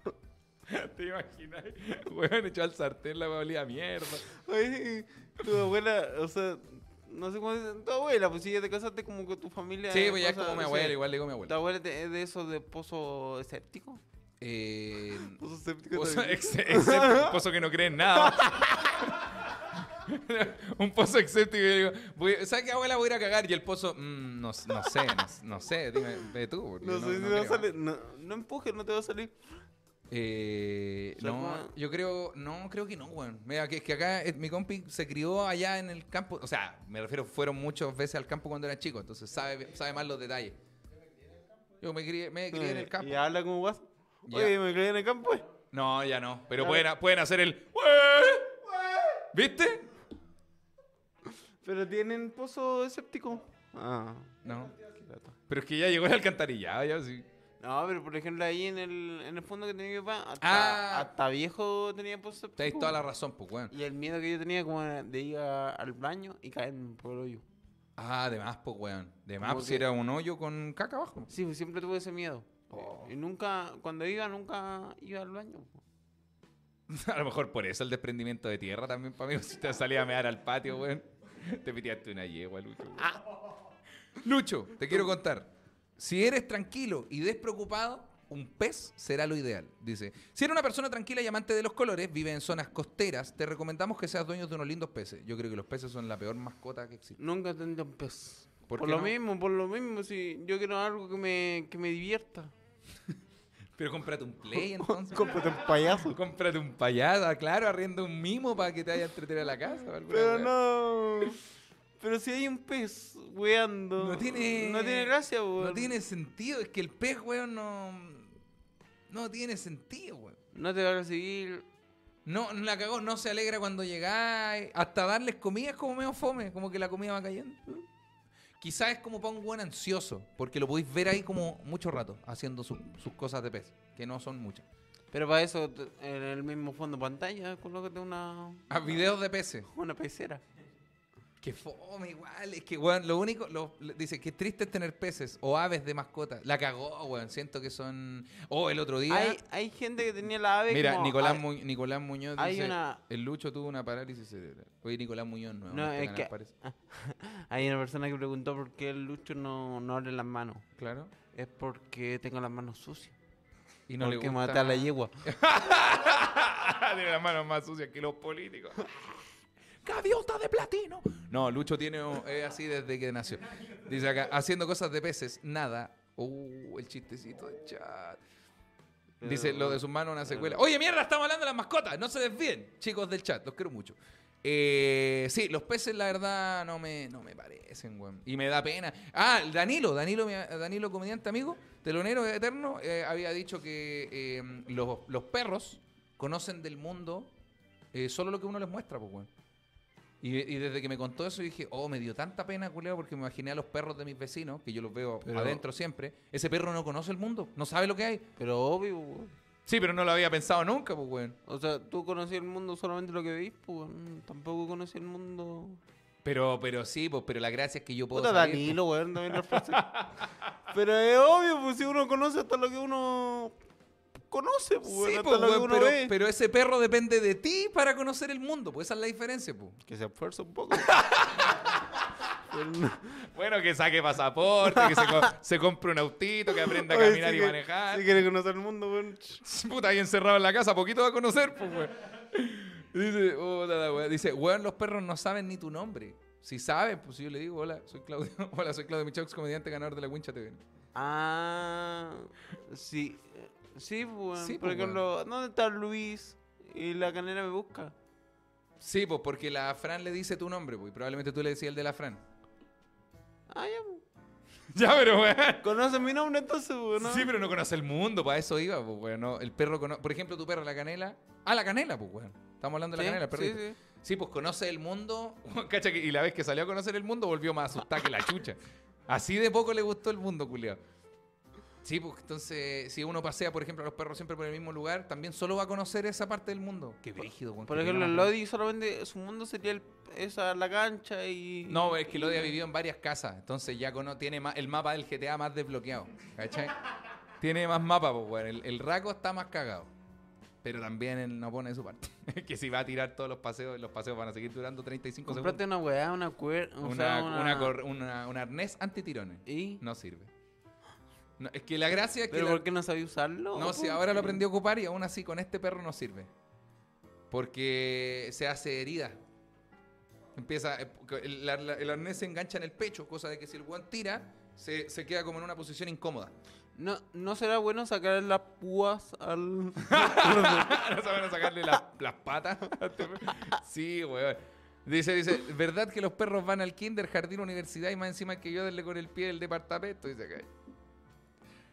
[LAUGHS] ¿Te imaginas? Weón, echó al sartén la weá olía a mierda. Oye, tu abuela, o sea, no sé cómo dicen, tu abuela, pues si ya te casaste como que tu familia... Sí, pues ya es como mi o abuela, igual le digo mi ¿Tu abuela. abuela te- es de esos de pozo escéptico? Eh, Pozo escéptico pozo, también. ex- excepto un pozo que no cree en nada. [LAUGHS] un pozo escéptico. y yo digo, voy- ¿sabes qué, abuela? Voy a ir a cagar. Y el pozo, mm, no, no sé, no, no sé, dime, ve tú. porque No, yo sé si no te va a creo. salir. No, no empujes, no te va a salir. Eh, no, como- yo creo, no, creo que no, weón. Mira, que, que acá eh, mi compi se crió allá en el campo, o sea, me refiero, fueron muchas veces al campo cuando era chico, entonces sabe, sabe más los detalles. Yo me crié, me crié en el campo. Y habla como guaso. Ya. Oye, me crié en el campo. pues. No, ya no, pero Ya. pueden, pueden hacer el... ¿Viste? Pero tienen pozo escéptico. Ah. No, pero es que ya llegó el alcantarillado, ya sí. No, pero por ejemplo ahí en el, en el fondo que tenía mi papá, hasta, Ah. hasta viejo tenía pozo Tenéis toda la razón, pues, weón. Y el miedo que yo tenía como de ir a- al baño y caerme por el hoyo. Ah, de más, pues, weón. De más, pues, si que- era un hoyo con caca abajo. Sí, pues siempre tuve ese miedo. Oh. Y nunca, cuando iba, nunca iba al baño. [LAUGHS] A lo mejor por eso el desprendimiento de tierra también para mí. Si te salía a mear al patio, weón. Te piteaste una yegua, Lucho. weón. Lucho, te quiero contar. Si eres tranquilo y despreocupado, un pez será lo ideal. Dice, si eres una persona tranquila y amante de los colores, vive en zonas costeras, te recomendamos que seas dueño de unos lindos peces. Yo creo que los peces son la peor mascota que existe. Nunca tendría un pez. ¿Por lo no? mismo, por lo mismo. Si yo quiero algo que me, que me divierta. [LAUGHS] Pero cómprate un play [LAUGHS] entonces. Cómprate un payaso. [LAUGHS] Cómprate un payaso, claro, arrienda un mimo para que te vaya a entretener a la casa. Pero no. Pero si hay un pez weando. No tiene. No tiene gracia, weón. No tiene sentido. Es que el pez, weón, no. No tiene sentido, weón. No te va a recibir. No, la cagó, no se alegra cuando llegáis. Hasta darles comida es como medio fome, como que la comida va cayendo. Quizás es como para un buen ansioso, porque lo podéis ver ahí como mucho rato, haciendo su- sus cosas de pez, que no son muchas. Pero para eso, en el mismo fondo pantalla, colócate una, A videos de peces. [LAUGHS] una pecera. Que fome igual, es que, weón, lo único, lo- le- dice que triste es tener peces o aves de mascota. La cagó, weón, siento que son... Oh, el otro día... Hay, hay gente que tenía la ave Mira, como- Nicolás, hay- Mu- Nicolás Muñoz hay dice, una- el Lucho tuvo una parálisis cerebral. Oye, Nicolás Muñoz no, No, este es canal que- parece. [LAUGHS] Hay una persona que preguntó por qué el Lucho no, no abre las manos. Claro. Es porque tengo las manos sucias. Y no le porque gusta... maté a la yegua. [LAUGHS] tiene las manos más sucias que los políticos. ¡Gaviota de platino! No, Lucho tiene es así desde que nació. Dice acá, haciendo cosas de peces, nada. Uh, el chistecito de chat. Dice, lo de sus manos una secuela. Oye, mierda, estamos hablando de las mascotas. No se desvíen, chicos del chat. Los quiero mucho. Eh, sí, los peces, la verdad, no me, no me parecen, weón. Y me da pena. Ah, Danilo, Danilo, mi- Danilo, comediante amigo, telonero eterno, eh, había dicho que eh, los, los perros conocen del mundo eh, solo lo que uno les muestra, pues, weón. Y, y desde que me contó eso dije, oh, me dio tanta pena, culeo, porque me imaginé a los perros de mis vecinos, que yo los veo Pero- adentro siempre. Ese perro no conoce el mundo, no sabe lo que hay. Pero obvio, weón. Sí, pero no lo había pensado nunca, pues, weón. O sea, tú conocías el mundo solamente lo que veis, pues tampoco conocí el mundo. Pero, pero sí, pues, pero la gracia es que yo puedo Puta salir, Danilo, weón, también la [LAUGHS] frase. Pero es obvio, pues si uno conoce hasta lo que uno conoce, pues, Sí, po, que weón, pero, ese perro depende de ti para conocer el mundo, pues esa es la diferencia, pues. Que se esfuerza un poco. [LAUGHS] Bueno, que saque pasaporte, que se, co- se compre un autito, que aprenda a Oye, caminar si y que- manejar. Si quiere conocer el mundo, weón. [LAUGHS] Puta, ahí encerrado en la casa, poquito va a conocer, pues, weón. Dice. Dice, weón, los perros no saben ni tu nombre. Si saben, pues yo le digo, hola, soy Claudio. [LAUGHS] Hola, soy Claudio Michaux, comediante ganador de la Wincha TV. Ah, sí. Sí, pues. Sí, Por pues, ejemplo, ¿dónde está Luis? Y la canela me busca. Sí, pues porque la Fran le dice tu nombre, pues, y probablemente tú le decías el de la Fran. Ah, ya, pues. [LAUGHS] Ya, pero weón. ¿Conoces mi nombre entonces, weón? ¿no? Sí, pero no conoce el mundo, para eso iba, pues, weón. no. El perro conoce. Por ejemplo, tu perro, la canela. Ah, la canela, pues, weón. Estamos hablando de la canela, el sí, sí. Sí, pues conoce el mundo. [LAUGHS] Cacha y la vez que salió a conocer el mundo volvió más asustada que la chucha. Así de poco le gustó el mundo, culiao. Sí, pues entonces, si uno pasea, por ejemplo, a los perros siempre por el mismo lugar, también solo va a conocer esa parte del mundo. Qué brígido. Por qué ejemplo, el Lodi solamente su mundo sería el- esa la cancha y. No, es que Lodi ha vivido en varias casas, entonces ya cono- tiene más, el mapa del GTA más desbloqueado, ¿cachai? [LAUGHS] tiene más mapa, pues, weón. El, el Raco está más cagado. Pero también él no pone de su parte. [LAUGHS] que si va a tirar todos los paseos, los paseos van a seguir durando 35 Comprate segundos. una weá, una cuerda. O Una, sea, una, una. cor- una- un arnés antitirones. ¿Y? No sirve. No, es que la gracia es que... ¿Pero la- por qué no sabía usarlo? No, si ahora lo aprendí a ocupar y aún así con este perro no sirve. Porque se hace herida. Empieza. eh, El, la- la- el arnés se engancha en el pecho, cosa de que si el guan tira, se, se queda como en una posición incómoda. No, ¿No será bueno sacar las púas al. [LAUGHS] [LAUGHS] no saben sacarle las, las patas. [LAUGHS] sí, weón. Dice, dice, ¿verdad que los perros van al kinder, jardín, universidad y más encima que yo darle con el pie del departamento? Dice acá.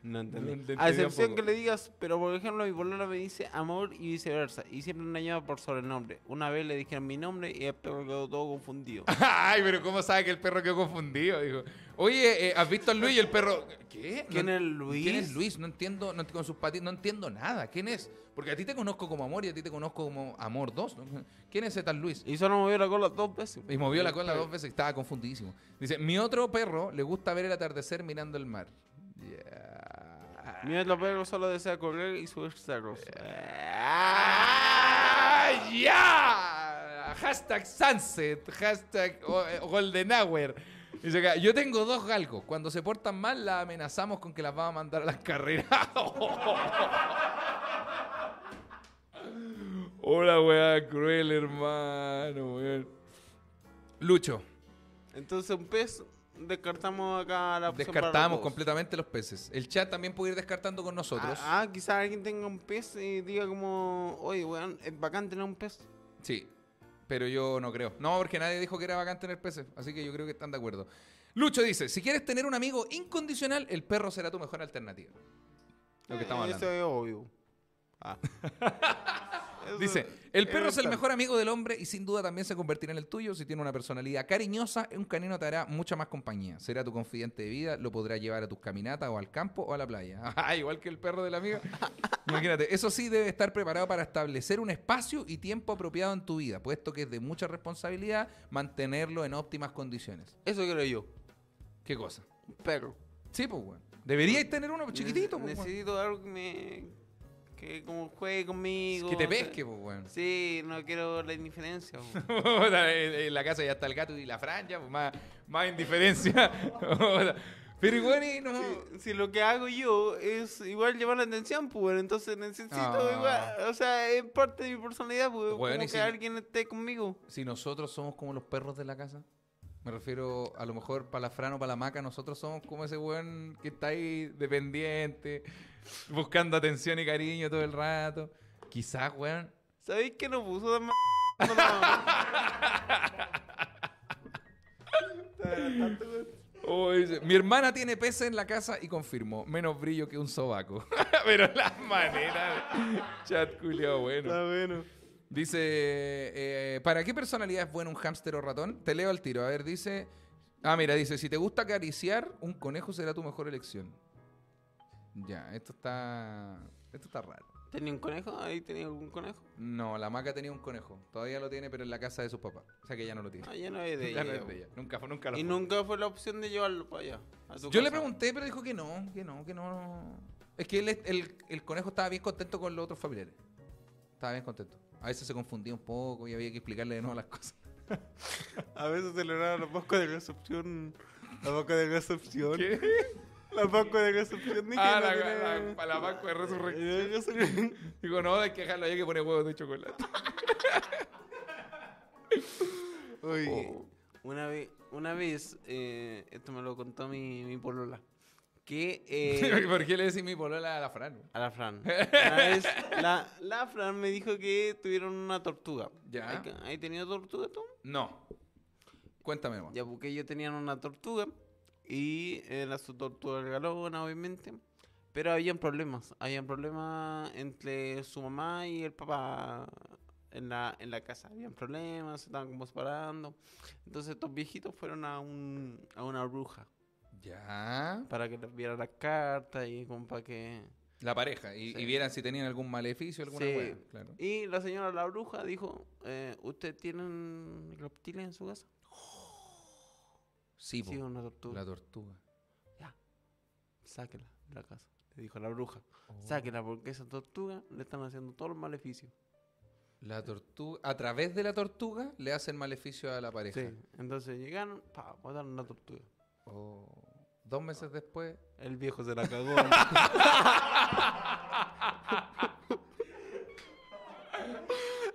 No entendí. No entendí A excepción que le digas, pero por ejemplo, mi polola me dice amor y viceversa. Y siempre me llama por sobrenombre. Una vez le dijeron mi nombre y el perro quedó todo confundido. [LAUGHS] Ay, pero ¿cómo sabe que el perro quedó confundido? Dijo, oye, eh, ¿has visto a Luis y el perro? ¿Qué? ¿Quién No- es Luis? ¿Quién es Luis? No entiendo, no, con sus patitas, no entiendo nada. ¿Quién es? Porque a ti te conozco como Amor y a ti te conozco como Amor 2. ¿no? ¿Quién es ese tal Luis? Y solo movió la cola dos veces. Y movió la cola dos veces y estaba confundidísimo. Dice, mi otro perro le gusta ver el atardecer mirando el mar. Ya. Mi otro perro solo desea correr y subir cerros. ¡Ah, ¡Ya! Hashtag Sunset, hashtag eh, Golden Hour. Dice acá, yo tengo dos galgos. Cuando se portan mal, las amenazamos con que las vamos a mandar a las carreras. [LAUGHS] Hola, weá, cruel, hermano, weón. Lucho, Entonces, un pez, descartamos acá la opción descartamos completamente los peces. El chat también puede ir descartando con nosotros. Ah, ah, quizás alguien tenga un pez y diga como, oye, weón, es bacán tener un pez. Sí, pero yo no creo. No, porque nadie dijo que era bacán tener peces, así que yo creo que están de acuerdo. Lucho dice, si quieres tener un amigo incondicional, el perro será tu mejor alternativa. Lo que estamos Eh, hablando. Eso es obvio. Ah. [LAUGHS] Dice, el perro es el mejor amigo del hombre y sin duda también se convertirá en el tuyo si tiene una personalidad cariñosa. Un canino te hará mucha más compañía. Será tu confidente de vida, lo podrá llevar a tus caminatas o al campo o a la playa. [LAUGHS] Ah, Igual que el perro del amigo. [LAUGHS] Imagínate, eso sí debe estar preparado para establecer un espacio y tiempo apropiado en tu vida, puesto que es de mucha responsabilidad mantenerlo en óptimas condiciones. Eso creo yo. ¿Qué cosa? Un perro. Sí, pues, weón. Deberíais tener uno chiquitito, Nece- pues, weón. Necesito algo que me. Que como juegue conmigo. Que te pesque, pues, weón. Sí, no quiero la indiferencia. [LAUGHS] Puta, en la casa ya está el gato y la franja, pues más, más indiferencia. [LAUGHS] Pero igual no. si, si lo que hago yo es igual llevar la atención, pues, entonces necesito Ah. igual. O sea, es parte de mi personalidad, pues, Bueno, como que si- alguien esté conmigo. Si nosotros somos como los perros de la casa, me refiero a lo mejor para la Fran o para la Maca, nosotros somos como ese weón que está ahí dependiente, buscando atención y cariño todo el rato. Quizás, weón. ¿Sabéis que no puso no. Oh, [LAUGHS] dice, Mi hermana tiene peces en la casa y confirmó, menos brillo que un sobaco. [LAUGHS] Pero la manera, chat culiao, bueno. Está bueno. Dice, eh, ¿para qué personalidad es bueno un hámster o ratón? Te leo al tiro. A ver, dice... Ah, mira, dice, si te gusta acariciar, un conejo será tu mejor elección. Ya, esto está... Esto está raro. ¿Tenía un conejo? ¿Ahí tenía algún conejo? No, la maca tenía un conejo. Todavía lo tiene, pero en la casa de su papá. O sea que ya no lo tiene. Ah, ya no es de [LAUGHS] ella. no es de ella. Nunca fue, nunca lo Y fue. nunca fue la opción de llevarlo para allá. a su Yo le pregunté, pero dijo que no, que no, que no. Es que él, el, el conejo estaba bien contento con los otros familiares. Estaba bien contento. A veces se confundía un poco y había que explicarle de nuevo las cosas. [LAUGHS] A veces celebraba la Pascua de recepción. La Pascua de recepción. ¿Qué? La Pascua de recepción. Ah, la, tiene- la, la Pascua de Resurrección. Resurrección. Digo, no, hay que dejarlo ahí que pone huevos de chocolate. Oye, Oh. una vez, una vez eh, esto me lo contó mi, mi polola, que [LAUGHS] eh, ¿Por qué le decís mi polola a la Fran? a la Fran, [LAUGHS] una vez la, la Fran me dijo que tuvieron una tortuga. Ya. ¿Hay, que- ¿hay tenido tortuga tú? No. Cuéntame más. Ya, porque ellos tenían una tortuga y era su tortuga galona, obviamente. Pero habían problemas, habían problemas entre su mamá y el papá en la, en la casa. Habían problemas, se estaban como separando. Entonces estos viejitos fueron a, un, a una bruja Ya. para que viera las cartas y como para que... La pareja. Y, Sí. y vieran si tenían algún maleficio, alguna Sí. Claro. Y la señora la bruja dijo, eh, ¿usted tienen reptiles en su casa? Sí, po, una tortuga. la tortuga. Ya, sáquela de la casa, le dijo la bruja. Oh. Sáquela porque esa tortuga le están haciendo todos los maleficios. La tortuga, a través de la tortuga le hacen maleficio a la pareja. Sí. Entonces llegaron, pa, botaron la tortuga. Oh. Dos meses después. El viejo se la cagó. [LAUGHS]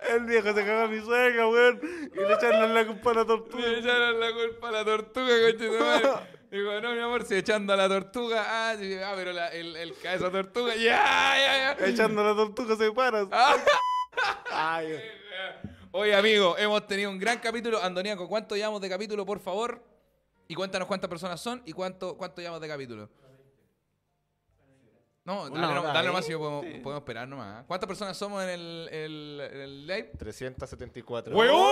El viejo se cagó a mi suegra, weón. Y le echaron la culpa a la tortuga. Le echaron la culpa a la tortuga, coche. [LAUGHS] Digo, no, mi amor, si echando a la tortuga. Ah, sí, ah pero la, el, el cabeza tortuga. Ya, ya, ya. Echando a la tortuga se para. [LAUGHS] Ah. Ay, Oye, amigo, hemos tenido un gran capítulo. Andoniaco, ¿cuánto llevamos de capítulo, por favor? Y cuéntanos cuántas personas son y cuánto, cuánto llevamos de capítulo. No, dale, no- dale nomás si podemos, podemos esperar nomás. ¿ah? ¿Cuántas personas somos en el, el, en el live? 374. ¡Huevón!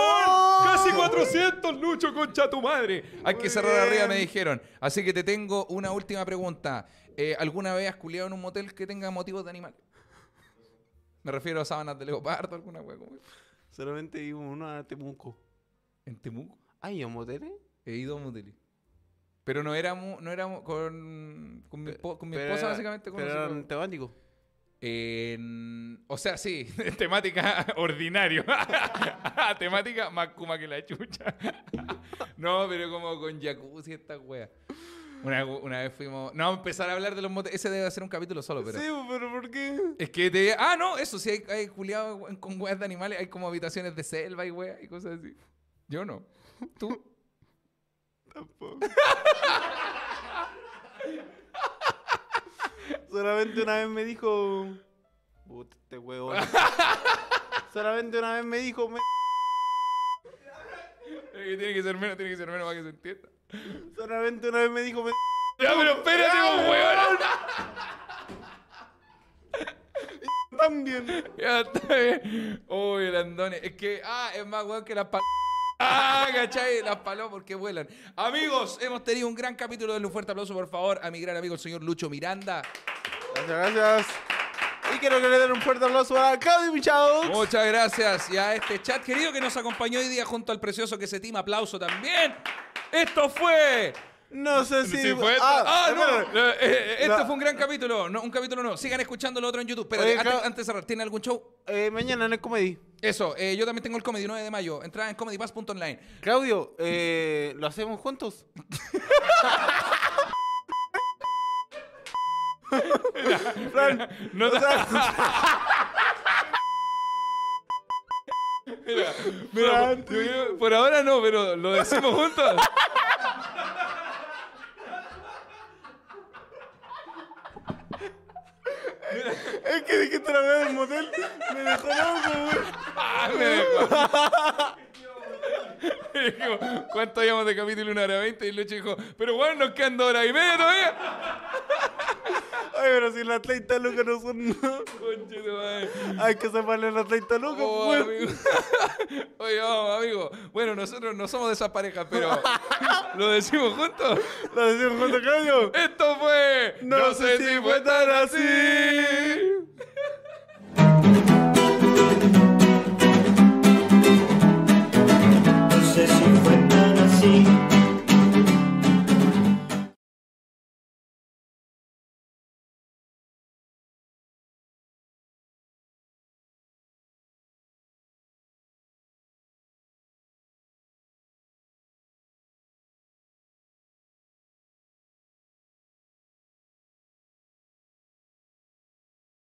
¡Casi 400, Lucho, concha tu madre! Hay que cerrar arriba, me dijeron. Así que te tengo una última pregunta. Eh, ¿Alguna vez has culiado en un motel que tenga motivos de animal? Me refiero a sábanas de leopardo, alguna wea como. Solamente iba uno a Temuco. ¿En Temuco? ¿Hay un moteles? He ido a moteles. Pero no éramos, no éramos con, con mi, con esposa, era- básicamente. Con Pero eran temáticos. En- o sea, sí, [LAUGHS] temática [LAUGHS] ordinario. [LAUGHS] temática más kuma que la chucha. no, pero como con jacuzzi esta wea. Una, una vez fuimos. No, empezar a hablar de los moteles. Ese debe ser un capítulo solo, pero. Sí, pero ¿por qué? Es que te. Ah, no, eso sí, hay, hay culiado con weas de animales. Hay como habitaciones de selva y weas y cosas así. Yo no. ¿Tú? Tampoco. [LAUGHS] Solamente una vez me dijo. Puta, este huevo. Solamente una vez me dijo. me- Tiene que ser menos, tiene que ser menos para que se entienda. Solamente una vez me dijo. me- Ya, pero espérate, vos, weón. [LAUGHS] También. Ya está bien. Uy, el Andone. Es que, ah, es más weón que las palomas. Ah, ¿cachai? Las palomas porque vuelan. Amigos, hemos tenido un gran capítulo. Denle un fuerte aplauso, por favor, a mi gran amigo, el señor Lucho Miranda. Gracias, gracias. Y quiero que le den un fuerte aplauso a Claudio Michao. Muchas gracias. Y a este chat querido que nos acompañó hoy día junto al precioso que se tima. Aplauso también. Esto fue. No sé si. Sí, fue esto. Ah, no. espera. Eh, eh, esto No. fue un gran capítulo. No, un capítulo no. Sigan escuchando lo otro en YouTube. Pero Oye, antes, de cerrar, ¿tiene algún show? Eh, mañana en el comedy. Eso, eh, yo también tengo el comedy 9 de mayo. Entrada en comedypass.online. Claudio, eh, ¿lo hacemos juntos? [LAUGHS] Fran, No te- Mira, por ahora no, pero lo decimos juntos. Es que la vez del motel, me dejó loco, güey. Ah, me dejó. [LAUGHS] Dijo, ¿Cuánto llevamos de capítulo? Una hora veinte. Y Lucho dijo, pero bueno, nos quedan dos horas y media todavía. [LAUGHS] Ay, pero si las 30 lucas no son. Madre. Hay que separarle las 30 lucas, Oh, güey. amigo. [LAUGHS] Oye, vamos, amigo. Bueno, nosotros no somos de esas parejas, pero lo decimos juntos. Lo decimos juntos, Claudio. Esto fue. No sé si fue tan así. says you